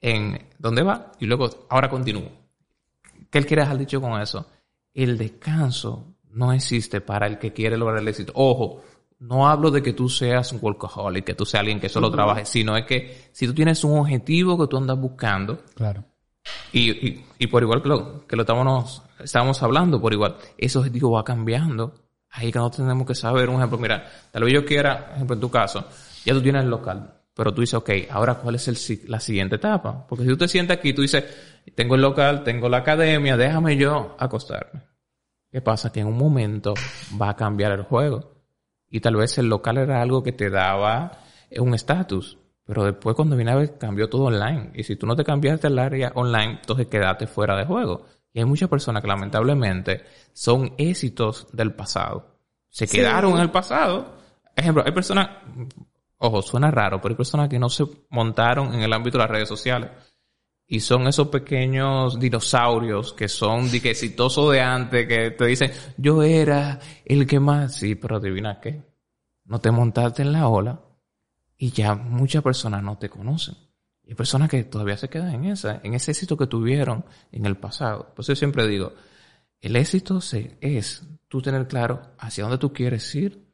en dónde va y luego ahora continúo. ¿Qué él quiere dejar dicho con eso? El descanso no existe para el que quiere lograr el éxito. Ojo, no hablo de que tú seas un workaholic, que tú seas alguien que solo trabaje, sino es que si tú tienes un objetivo que tú andas buscando, Claro. Y, y, por igual que lo, que lo estábamos, estábamos hablando, por igual, ese objetivo va cambiando. Ahí que no tenemos que saber, un ejemplo, mira, tal vez yo quiera, ejemplo, en tu caso, ya tú tienes el local, pero tú dices, ok, ahora cuál es el, la siguiente etapa. Porque si tú te sientas aquí, tú dices, tengo el local, tengo la academia, déjame yo acostarme. ¿Qué pasa? Que en un momento va a cambiar el juego. Y tal vez el local era algo que te daba un estatus. Pero después cuando vine a ver cambió todo online. Y si tú no te cambiaste al área online, entonces quedaste fuera de juego. Y hay muchas personas que lamentablemente son éxitos del pasado. Se Sí. quedaron en el pasado. Ejemplo, hay personas, ojo, suena raro, pero hay personas que no se montaron en el ámbito de las redes sociales. Y son esos pequeños dinosaurios que son de que exitosos de antes, que te dicen, yo era el que más, sí, pero adivina qué. No te montaste en la ola y ya muchas personas no te conocen. Y hay personas que todavía se quedan en esa, en ese éxito que tuvieron en el pasado. Por eso yo siempre digo, el éxito se, es tú tener claro hacia dónde tú quieres ir,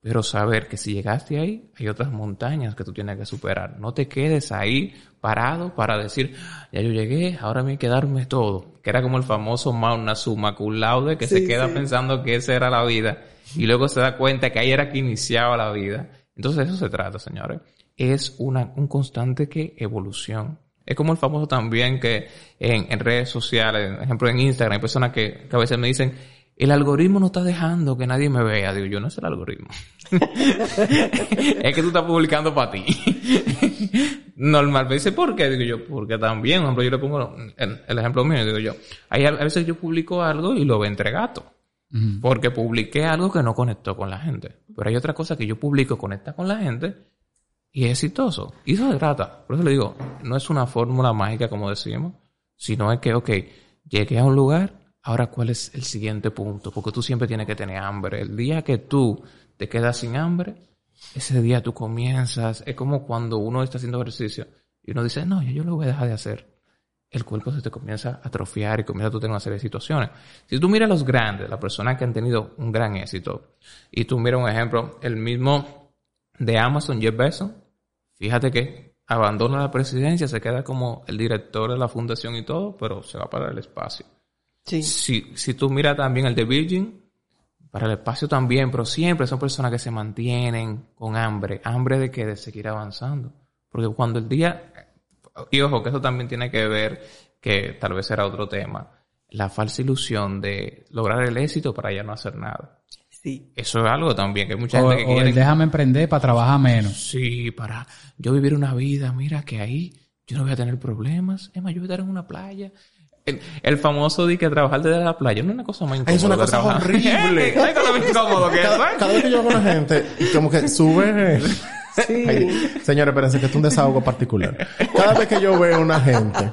pero saber que si llegaste ahí, hay otras montañas que tú tienes que superar. No te quedes ahí parado para decir, ya yo llegué, ahora me hay que darme todo. Que era como el famoso Mount Summa Cum Laude, que se queda sí. pensando que esa era la vida. Y luego se da cuenta que ahí era que iniciaba la vida. Entonces eso se trata, señores. Es una, un constante que evolución. Es como el famoso también que en, en redes sociales, por ejemplo en Instagram, hay personas que, a veces me dicen, el algoritmo no está dejando que nadie me vea. Digo, yo no es el algoritmo. es que tú estás publicando para ti. Normal. Me dice, ¿por qué? Digo yo, porque también, por ejemplo, yo le pongo el, el ejemplo mío, digo yo, hay a veces yo publico algo y lo ve entre gato. Porque publiqué algo que no conectó con la gente. Pero hay otra cosa que yo publico, conecta con la gente y es exitoso. Y eso se trata. Por eso le digo, no es una fórmula mágica como decimos, sino es que, ok, llegué a un lugar, ahora cuál es el siguiente punto. Porque tú siempre tienes que tener hambre. El día que tú te quedas sin hambre, ese día tú comienzas, es como cuando uno está haciendo ejercicio y uno dice, no, yo lo voy a dejar de hacer. El cuerpo se te comienza a atrofiar y comienza a tener una serie de situaciones. Si tú miras a los grandes, las personas que han tenido un gran éxito, y tú miras un ejemplo, el mismo de Amazon, Jeff Bezos, fíjate que abandona la presidencia, se queda como el director de la fundación y todo, pero se va para el espacio. Sí. Si, si tú miras también el de Virgin, para el espacio también, pero siempre son personas que se mantienen con hambre. ¿Hambre de que De seguir avanzando. Porque cuando el día... Y ojo, que eso también tiene que ver, que tal vez era otro tema, la falsa ilusión de lograr el éxito para ya no hacer nada. Sí. Eso es algo también que mucha O, gente que o quiere... el déjame emprender para trabajar menos. Sí, para yo vivir una vida, mira que ahí yo no voy a tener problemas. Es más, yo voy a estar en una playa. El, el famoso de que trabajar desde la playa no es una cosa más incómoda. Es una que cosa trabajar. horrible. No hay cosa más incómodo que Cada, cada vez que yo hago una gente, como que sube. Sí. Ay, señores, espérense que es un desahogo particular. Cada vez que yo veo una gente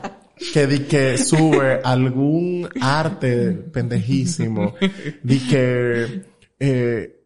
que di que sube algún arte pendejísimo, di que eh,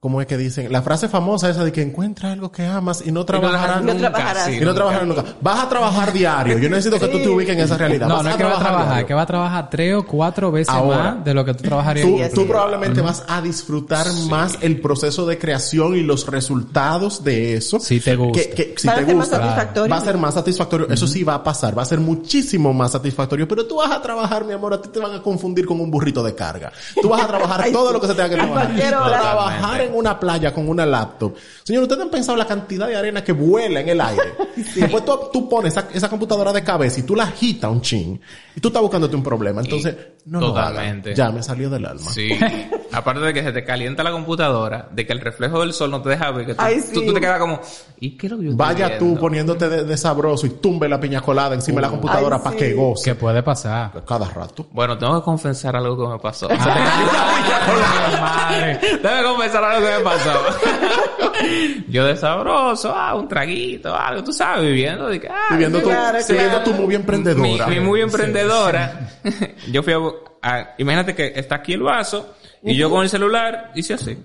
¿cómo es que dicen? La frase famosa esa de que encuentra algo que amas y no trabajarás no nunca. trabajarás. sí, Y no trabajarás nunca. Vas a trabajar diario. Yo necesito que tú te ubiques en esa realidad. No, Vas no es que va a trabajar, diario. que va a trabajar tres o cuatro veces Ahora, más de lo que tú trabajarías. Tú, tú probablemente vas a disfrutar más el proceso de creación y los resultados de eso. Si te gusta. Que, que si Va a te ser más gusta, satisfactorio. va a ser más satisfactorio. Eso sí va a pasar. Va a ser muchísimo más satisfactorio. Pero tú vas a trabajar, mi amor, a ti te van a confundir con un burrito de carga. Tú vas a trabajar Ay, todo lo que se tenga que A trabajar. hora. Trabajar en una playa con una laptop. Señor, ¿ustedes han pensado la cantidad de arena que vuela en el aire? Después tú, tú pones esa, esa computadora de cabeza y tú la agitas un chin y tú estás buscándote un problema. Entonces, no lo hagan. Totalmente. Ya me salió del alma. Sí. Aparte de que se te calienta la computadora, de que el reflejo del sol no te deja ver, que tú, Ay, tú- sí. tú te quedas como, ¿y qué es lo que yo Vaya tú poniéndote de, de sabroso y tumbe la piña colada encima de la computadora Ay, para sí. que goce. ¿Qué puede pasar? Cada rato. Bueno, tengo que confesar algo que me pasó. Ay, madre. Que confesar algo que me pasó. Yo de sabroso, ah, un traguito, algo, tú sabes, viviendo. De que, ah, Viviendo tu, claro, viviendo tu movie emprendedora. Mi, mi muy emprendedora. Yo fui a, a- Imagínate que está aquí el vaso y yo con el celular hice así.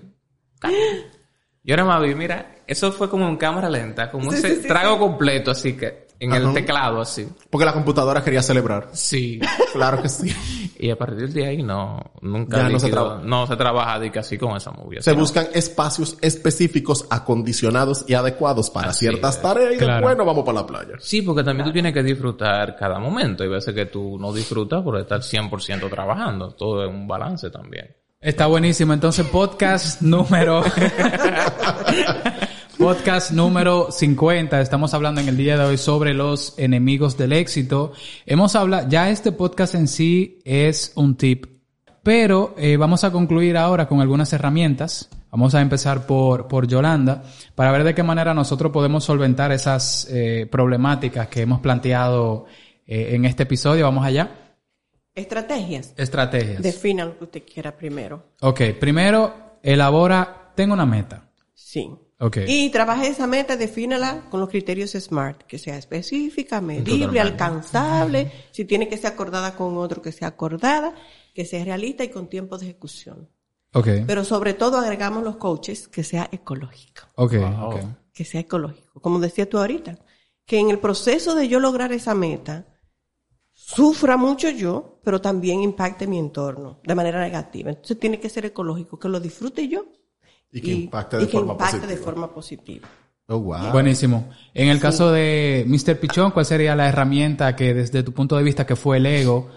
Y ahora más vi, mira, eso fue como en cámara lenta, como Sí, ese trago completo, así que en el teclado, así. Porque la computadora quería celebrar. Sí. Claro que sí. Y a partir de ahí no, nunca Ya no se traba. no se trabaja de que así con esa movie. Se buscan espacios específicos, acondicionados y adecuados para Así ciertas es. tareas y Claro. después nos vamos para la playa. Sí, porque también tú tienes que disfrutar cada momento. Hay veces que tú no disfrutas por estar 100% trabajando. Todo es un balance también. Está buenísimo. Entonces, podcast número... podcast número 50. Estamos hablando en el día de hoy sobre los enemigos del éxito. Hemos hablado... Ya este podcast en sí es un tip. Pero eh, vamos a concluir ahora con algunas herramientas. Vamos a empezar por, por Yolanda para ver de qué manera nosotros podemos solventar esas eh, problemáticas que hemos planteado eh, en este episodio. Vamos allá. Estrategias. Estrategias. Defina lo que usted quiera primero. Ok, primero elabora, tengo una meta. Sí. Y trabaje esa meta, defínala con los criterios SMART, que sea específica, medible, alcanzable, si tiene que ser acordada con otro, que sea acordada, que sea realista y con tiempo de ejecución. Ok. Pero sobre todo agregamos los coaches, que sea ecológico, Ok. Wow. ok. que sea ecológico. Como decía tú ahorita, que en el proceso de yo lograr esa meta, sufra mucho yo, pero también impacte mi entorno de manera negativa. Entonces tiene que ser ecológico, que lo disfrute yo Y que impacte de y que forma impacte positiva. de forma positiva. Oh, wow. Buenísimo. En el caso de Mr. Pichón, ¿cuál sería la herramienta que desde tu punto de vista que fue el ego,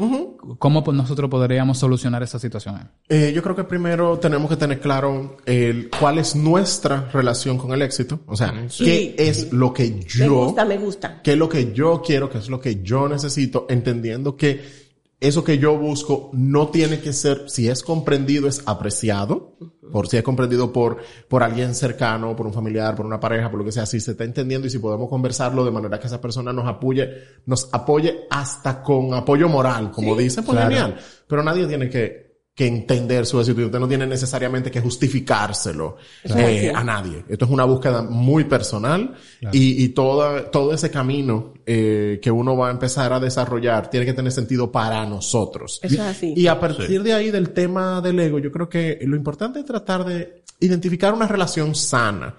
cómo nosotros podríamos solucionar esa situación? Eh, yo creo que primero tenemos que tener claro el, cuál es nuestra relación con el éxito. O sea, Sí. qué es lo que Me yo, gusta, me gusta. qué es lo que yo quiero, qué es lo que yo necesito, entendiendo que eso que yo busco no tiene que ser, si es comprendido, es apreciado, por si es comprendido por, por alguien cercano, por un familiar, por una pareja, por lo que sea, si se está entendiendo y si podemos conversarlo de manera que esa persona nos apoye, nos apoye hasta con apoyo moral, como dicen, pues claro. genial. Pero nadie tiene que, que entender su éxito usted no tiene necesariamente que justificárselo eh, así. a nadie. Esto es una búsqueda muy personal y, y toda, todo ese camino eh, que uno va a empezar a desarrollar tiene que tener sentido para nosotros. Eso es así. Y a partir de ahí del tema del ego, yo creo que lo importante es tratar de identificar una relación sana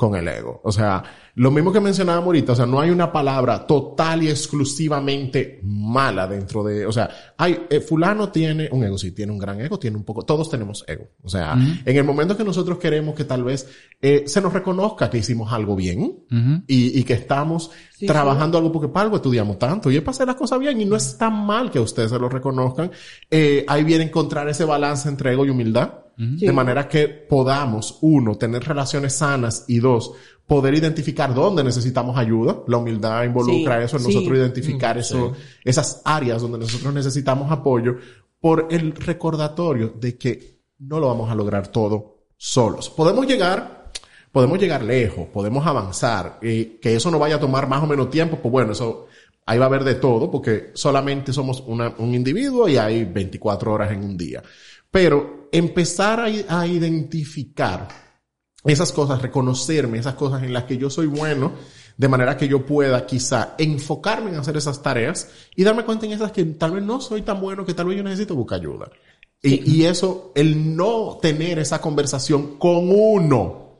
con el ego. O sea, lo mismo que mencionaba ahorita, o sea, no hay una palabra total y exclusivamente mala dentro de, o sea, hay, eh, fulano tiene un ego, sí, tiene un gran ego, tiene un poco, todos tenemos ego. O sea, en el momento que nosotros queremos que tal vez eh, se nos reconozca que hicimos algo bien y, y que estamos Sí, trabajando algo porque para algo estudiamos tanto y es para hacer las cosas bien y no es tan mal que ustedes se lo reconozcan. Eh, ahí viene encontrar ese balance entre ego y humildad. De manera que podamos, uno, tener relaciones sanas y dos, poder identificar dónde necesitamos ayuda. La humildad involucra Sí, eso, en sí. nosotros identificar eso, esas áreas donde nosotros necesitamos apoyo por el recordatorio de que no lo vamos a lograr todo solos. Podemos llegar podemos llegar lejos, podemos avanzar, y que eso no vaya a tomar más o menos tiempo, pues bueno, eso ahí va a haber de todo, porque solamente somos una- un individuo y hay 24 horas en un día. Pero empezar a, a identificar esas cosas, reconocerme, esas cosas en las que yo soy bueno, de manera que yo pueda quizá enfocarme en hacer esas tareas y darme cuenta en esas que tal vez no soy tan bueno, que tal vez yo necesito buscar ayuda. Y, y eso, el no tener esa conversación con uno,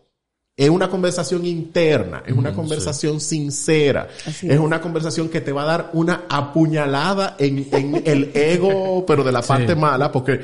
es una conversación interna, es una conversación sincera, es es. una conversación que te va a dar una apuñalada en, en el ego, pero de la parte mala, porque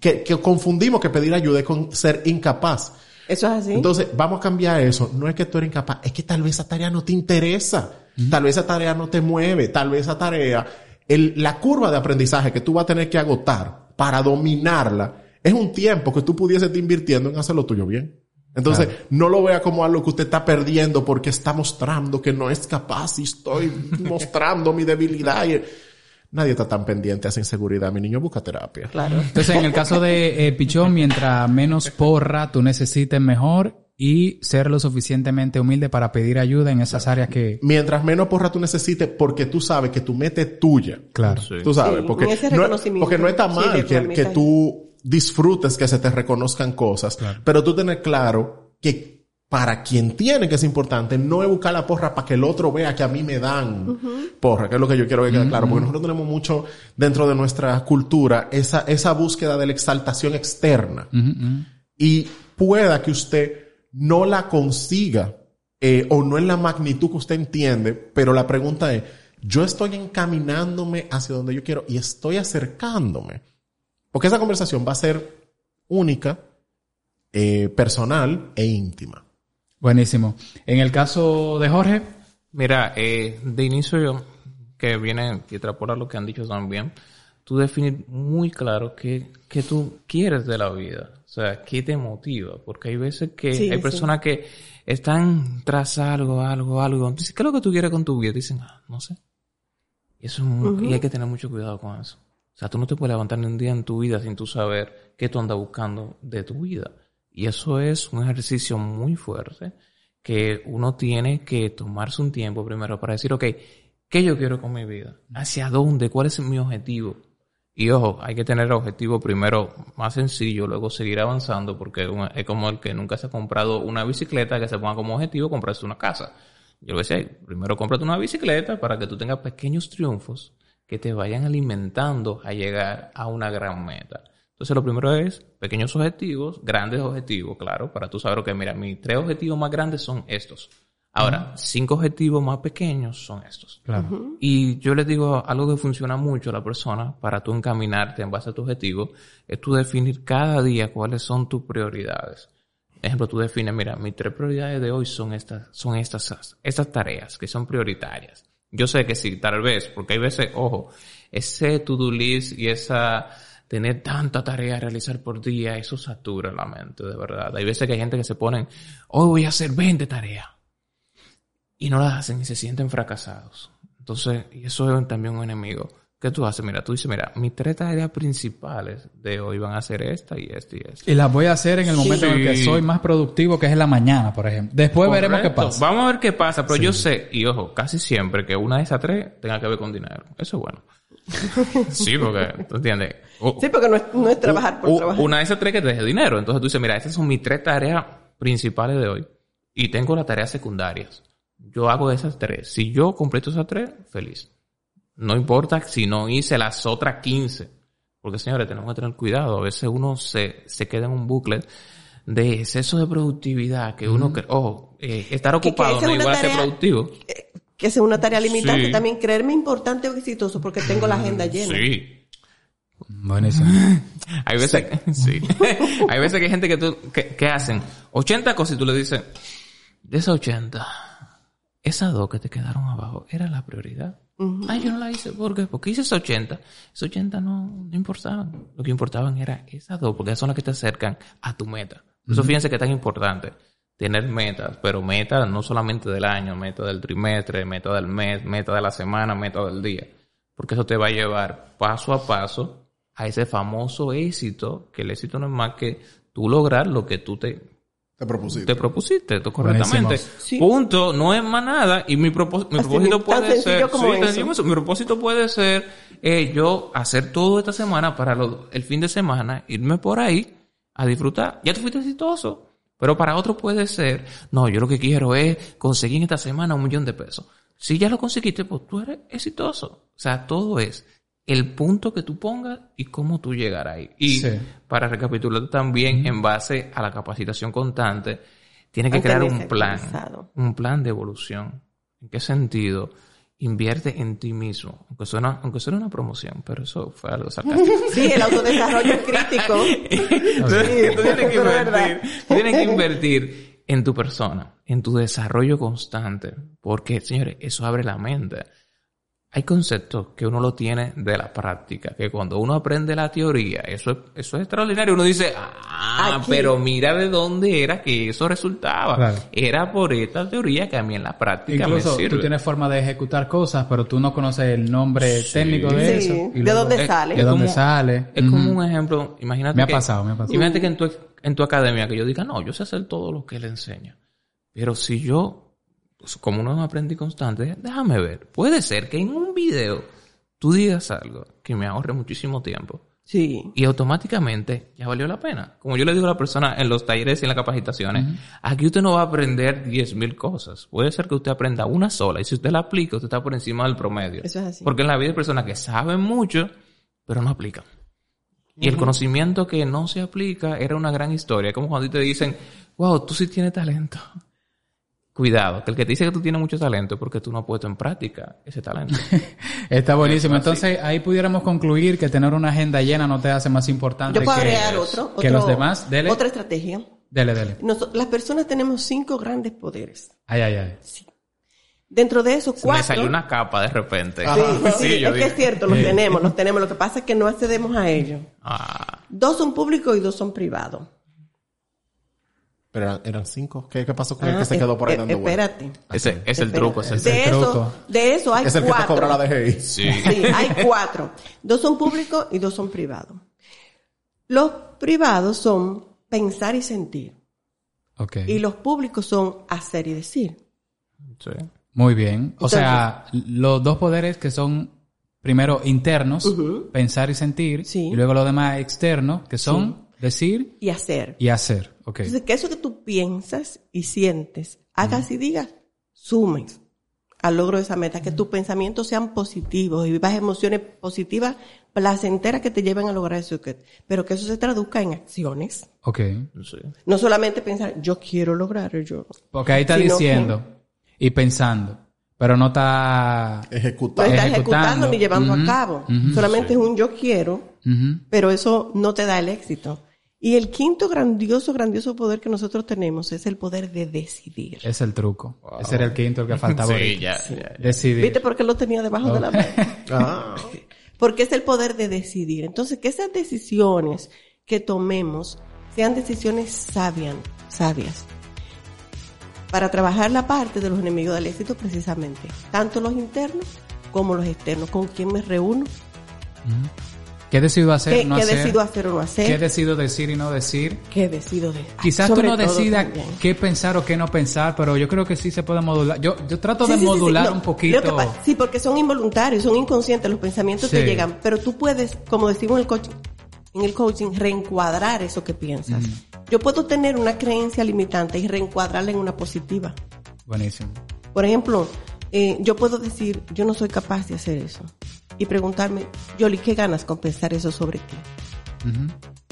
que, que confundimos que pedir ayuda es con ser incapaz. Eso es así. Entonces, vamos a cambiar eso. No es que tú eres incapaz, es que tal vez esa tarea no te interesa. Tal vez esa tarea no te mueve. Tal vez esa tarea, el- la curva de aprendizaje que tú vas a tener que agotar para dominarla es un tiempo que tú pudieses estar invirtiendo en hacer lo tuyo bien. Entonces, no lo vea como algo que usted está perdiendo porque está mostrando que no es capaz y estoy mostrando mi debilidad. Y- Nadie está tan pendiente a esa inseguridad. Mi niño busca terapia. Claro. Entonces, en el caso de eh, Pichón, mientras menos porra tú necesites mejor y ser lo suficientemente humilde para pedir ayuda en esas áreas que... Mientras menos porra tú necesites porque tú sabes que tu meta es tuya. Claro. Sí. Tú sabes, Sí, porque, no, reconocimiento. porque no está mal que, que tú disfrutes que se te reconozcan cosas, pero tú tener claro que para quien tiene que es importante, no es buscar la porra para que el otro vea que a mí me dan porra, que es lo que yo quiero que quede claro, porque nosotros tenemos mucho dentro de nuestra cultura esa, esa búsqueda de la exaltación externa y pueda que usted no la consiga eh, o no en la magnitud que usted entiende, pero la pregunta es, yo estoy encaminándome hacia donde yo quiero y estoy acercándome. Porque esa conversación va a ser única, eh, personal e íntima. Buenísimo. En el caso de Jorge, Mira, eh, de inicio yo, que viene y extrapola lo que han dicho también, tú definir muy claro qué, qué tú quieres de la vida. O sea, qué te motiva. Porque hay veces que Sí, hay sí. personas que están tras algo, algo, algo. Entonces, ¿qué es lo que tú quieres con tu vida? Dicen, ah, no sé. Y eso es muy- y hay que tener mucho cuidado con eso. O sea, tú no te puedes levantar ni un día en tu vida sin tú saber qué tú andas buscando de tu vida. Y eso es un ejercicio muy fuerte que uno tiene que tomarse un tiempo primero para decir, ok, ¿qué yo quiero con mi vida? ¿Hacia dónde? ¿Cuál es mi objetivo? Y ojo, hay que tener el objetivo primero más sencillo, luego seguir avanzando, porque es como el que nunca se ha comprado una bicicleta que se ponga como objetivo comprarse una casa. Yo lo decía, primero cómprate una bicicleta para que tú tengas pequeños triunfos que te vayan alimentando a llegar a una gran meta. Entonces lo primero es pequeños objetivos, grandes objetivos, claro, para tú saber que mira, mis tres objetivos más grandes son estos. Ahora, cinco objetivos más pequeños son estos. claro. Y yo les digo algo que funciona mucho a la persona para tú encaminarte en base a tu objetivo, es tú definir cada día cuáles son tus prioridades. Ejemplo, tú defines, mira, mis tres prioridades de hoy son estas, son estas, estas tareas que son prioritarias. Yo sé que sí, tal vez, porque hay veces, ojo, ese to-do list y esa, tener tanta tarea a realizar por día, eso satura la mente, de verdad. Hay veces que hay gente que se ponen, hoy voy a hacer 20 tareas y no las hacen y se sienten fracasados. Entonces, y eso es también un enemigo. ¿Qué tú haces? Mira, tú dices, mira, mis tres tareas principales de hoy van a ser esta y esta y esta. Y las voy a hacer en el momento en el que soy más productivo, que es en la mañana, por ejemplo. Después veremos qué pasa. Vamos a ver qué pasa, pero yo sé, y ojo, casi siempre que una de esas tres tenga que ver con dinero. Eso es bueno. Sí, porque, ¿tú entiendes? O- Sí, porque no es, no es trabajar por u- trabajar. Una de esas tres que te deje dinero. Entonces tú dices, mira, estas son mis tres tareas principales de hoy. Y tengo las tareas secundarias. Yo hago esas tres. Si yo completo esas tres, feliz. No importa si no hice las otras 15. Porque, señores, tenemos que tener cuidado. A veces uno se, se queda en un bucle de exceso de productividad que uno... cre- Ojo, eh, estar que ocupado no es igual a ser tarea- productivo. Que sea una tarea limitante. Sí. También creerme importante o exitoso porque tengo la agenda llena. Sí. Buenísimo. Hay veces, sí. hay veces que hay gente que, tú, que, que hacen 80 cosas y tú le dices, de esas 80, esas dos que te quedaron abajo, era la prioridad. Ay, yo no la hice. ¿Por qué? Porque hice esas 80. Esas 80 no, no importaban. Lo que importaban era esas dos, porque esas son las que te acercan a tu meta. Por Eso fíjense que es tan importante tener metas, pero metas no solamente del año, meta del trimestre, meta del mes, meta de la semana, meta del día. Porque eso te va a llevar paso a paso a ese famoso éxito, que el éxito no es más que tú lograr lo que tú te, Te propusiste. te propusiste tú correctamente. Sí. Punto, no es más nada. Y mi, propós- mi propósito puede ser, como sí, eso. mi propósito puede ser eh, yo hacer todo esta semana para lo- el fin de semana, irme por ahí a disfrutar. Ya tú fuiste exitoso. Pero para otro puede ser, no, yo lo que quiero es conseguir en esta semana un millón de pesos. Si ya lo conseguiste, pues tú eres exitoso. O sea, todo es el punto que tú pongas y cómo tú llegar ahí. Y Sí. para recapitular también, en base a la capacitación constante, tienes que crear un plan, un plan de evolución. ¿En qué sentido? Invierte en ti mismo, aunque suena, aunque suena una promoción, pero eso fue algo sarcástico. Sí, el autodesarrollo crítico. Tú tienes que invertir, tienes que invertir en tu persona, en tu desarrollo constante, porque, señores, eso abre la mente. Hay conceptos que uno lo tiene de la práctica, que cuando uno aprende la teoría, eso es, eso es extraordinario. Uno dice, ah, Aquí. pero mira de dónde era que eso resultaba. Claro. Era por esta teoría que a mí en la práctica Incluso me sirve. tú tienes forma de ejecutar cosas, pero tú no conoces el nombre técnico de Sí, eso. ¿de luego- dónde es- sale? ¿De Es dónde como- sale? Es como un ejemplo, imagínate Me ha que, pasado, me ha pasado. Imagínate que en tu, en tu academia que yo diga, no, yo sé hacer todo lo que él enseña. Pero si yo, como uno es un aprendiz constante, déjame ver. Puede ser que en un video tú digas algo que me ahorre muchísimo tiempo Sí. y automáticamente ya valió la pena. Como yo le digo a la persona en los talleres y en las capacitaciones, aquí usted no va a aprender 10.000 cosas. Puede ser que usted aprenda una sola y si usted la aplica, usted está por encima del promedio. Eso es así. Porque en la vida hay personas que saben mucho, pero no aplican. Y el conocimiento que no se aplica era una gran historia. Como cuando te dicen, wow, tú sí tienes talento. Cuidado, que el que te dice que tú tienes mucho talento es porque tú no has puesto en práctica ese talento. Está buenísimo. Entonces, ahí pudiéramos concluir que tener una agenda llena no te hace más importante Yo puedo que, agregar otro, que otro- los demás. Dele, Otra estrategia. dele, dele. Nos- las personas tenemos cinco grandes poderes. Ay, ay, ay. Dentro de esos Me cuatro. salió una capa de repente. Sí, sí, sí, yo es que es cierto, los tenemos, los tenemos. Lo que pasa es que no accedemos a ellos. ah, Dos son públicos y dos son privados. Pero eran, eran cinco. ¿Qué, qué pasó con el Ah, que se quedó por ahí eh, dando vueltas? Espérate. ese es el espérate. truco. Es el De el eso, truco. de eso hay Es el que te cuatro. cobra la DGI. Sí. Sí, hay cuatro. Dos son públicos y dos son privados. Los privados son pensar y sentir. Ok. Y los públicos son hacer y decir. Sí. Muy bien. O sea, los dos poderes que son primero internos, pensar y sentir, Sí. y luego los demás externos, que son decir Y hacer. y hacer. Entonces, que eso que tú piensas y sientes, hagas y digas, sumes al logro de esa meta, que tus pensamientos sean positivos y vivas emociones positivas, placenteras que te lleven a lograr eso, que, pero que eso se traduzca en acciones. Ok. Sí. No solamente pensar, yo quiero lograr, yo. Porque ahí está diciendo y pensando, pero no está... No Ejecutado. estás Ejecutando. ejecutando ni llevando a cabo. Solamente es un yo quiero, pero eso no te da el éxito. Y el quinto grandioso, grandioso poder que nosotros tenemos es el poder de decidir. Es el truco. Ese era el quinto el que faltaba. Sí, ya, ya, ya. Decidir. ¿Viste por qué lo tenía debajo de la mano? Ah. Porque es el poder de decidir. Entonces, que esas decisiones que tomemos sean decisiones sabias, sabias. Para trabajar la parte de los enemigos del éxito precisamente. Tanto los internos como los externos. ¿Con quién me reúno? ¿Qué decido hacer? ¿Qué, no qué hacer? decido hacer o no ¿Qué hacer? decido decir y no decir? ¿Qué decido de Quizás tú no decidas qué pensar o qué no pensar, pero yo creo que sí se puede modular. Yo, yo trato de sí, sí, sí. modular No, un lo poquito. que sí, porque son involuntarios, son inconscientes, los pensamientos Sí. llegan, pero tú puedes, como decimos en el coaching, en el coaching, reencuadrar eso que piensas. Yo puedo tener una creencia limitante y reencuadrarla en una positiva. Buenísimo. Por ejemplo, eh, yo puedo decir, yo no soy capaz de hacer eso. Y preguntarme, Yoli, ¿qué ganas con pensar eso sobre ti?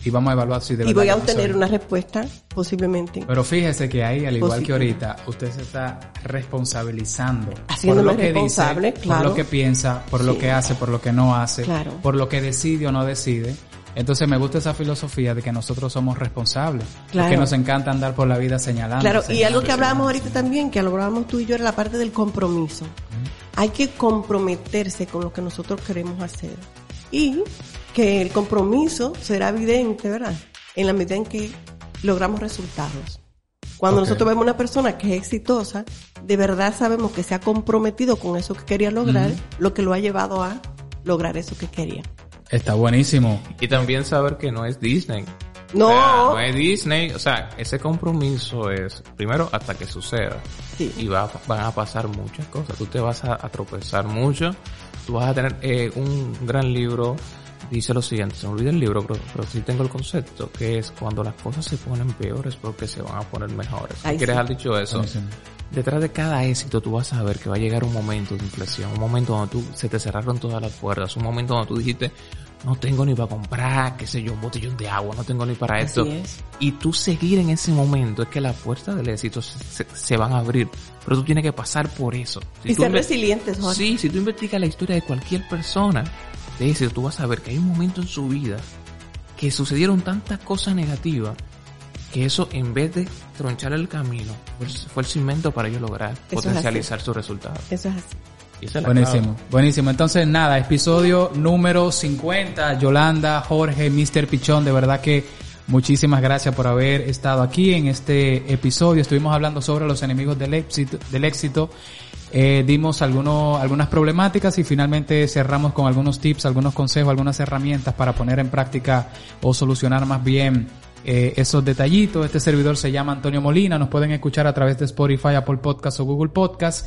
Y vamos a evaluar si de Y voy a obtener una respuesta, posiblemente. Pero fíjese que ahí, al igual que ahorita, usted se está responsabilizando por lo que dice, claro. por lo que piensa, por lo que hace, por lo que no hace, Claro. por lo que decide o no decide. Entonces me gusta esa filosofía de que nosotros somos responsables, Claro. que nos encanta andar por la vida señalando. Claro, y algo que hablábamos señalando. ahorita también, que hablábamos tú y yo, era la parte del compromiso. Hay que comprometerse con lo que nosotros queremos hacer. Y que el compromiso será evidente, ¿verdad? En la medida en que logramos resultados. Cuando nosotros vemos una persona que es exitosa, de verdad sabemos que se ha comprometido con eso que quería lograr, lo que lo ha llevado a lograr eso que quería. Está buenísimo. Y también saber que no es Disney. No. O sea, no es Disney. O sea, ese compromiso es, primero, hasta que suceda. Sí. Y va, van a pasar muchas cosas. Tú te vas a, a tropezar mucho. Tú vas a tener eh, un gran libro. Dice lo siguiente, se me olvida el libro, pero, pero sí tengo el concepto, que es cuando las cosas se ponen peores porque se van a poner mejores. Ay, ¿Quieres sí. haber dicho eso? Detrás de cada éxito tú vas a ver que va a llegar un momento de inflexión, un momento donde tú, se te cerraron todas las puertas, un momento donde tú dijiste, no tengo ni para comprar, qué sé yo, un botellón de agua, no tengo ni para Así esto. es. Y tú seguir en ese momento es que las puertas del éxito se, se- se van a abrir, pero tú tienes que pasar por eso. Si Y ser resilientes, Jorge. Sí, si tú investigas la historia de cualquier persona de éxito, tú vas a ver que hay un momento en su vida que sucedieron tantas cosas negativas que eso en vez de tronchar el camino, fue, el cimento para ellos lograr potencializar sus resultados. Eso es así. Y esa es la Buenísimo, clave. buenísimo. Entonces, nada, episodio número 50. Yolanda, Jorge, Mr. Pichón, de verdad que muchísimas gracias por haber estado aquí en este episodio. Estuvimos hablando sobre los enemigos del éxito. Del éxito. Eh, dimos algunos, algunas problemáticas y finalmente cerramos con algunos tips, algunos consejos, algunas herramientas para poner en práctica o solucionar más bien eh, esos detallitos. Este servidor se llama Antonio Molina. Nos pueden escuchar a través de Spotify, Apple Podcast o Google Podcast.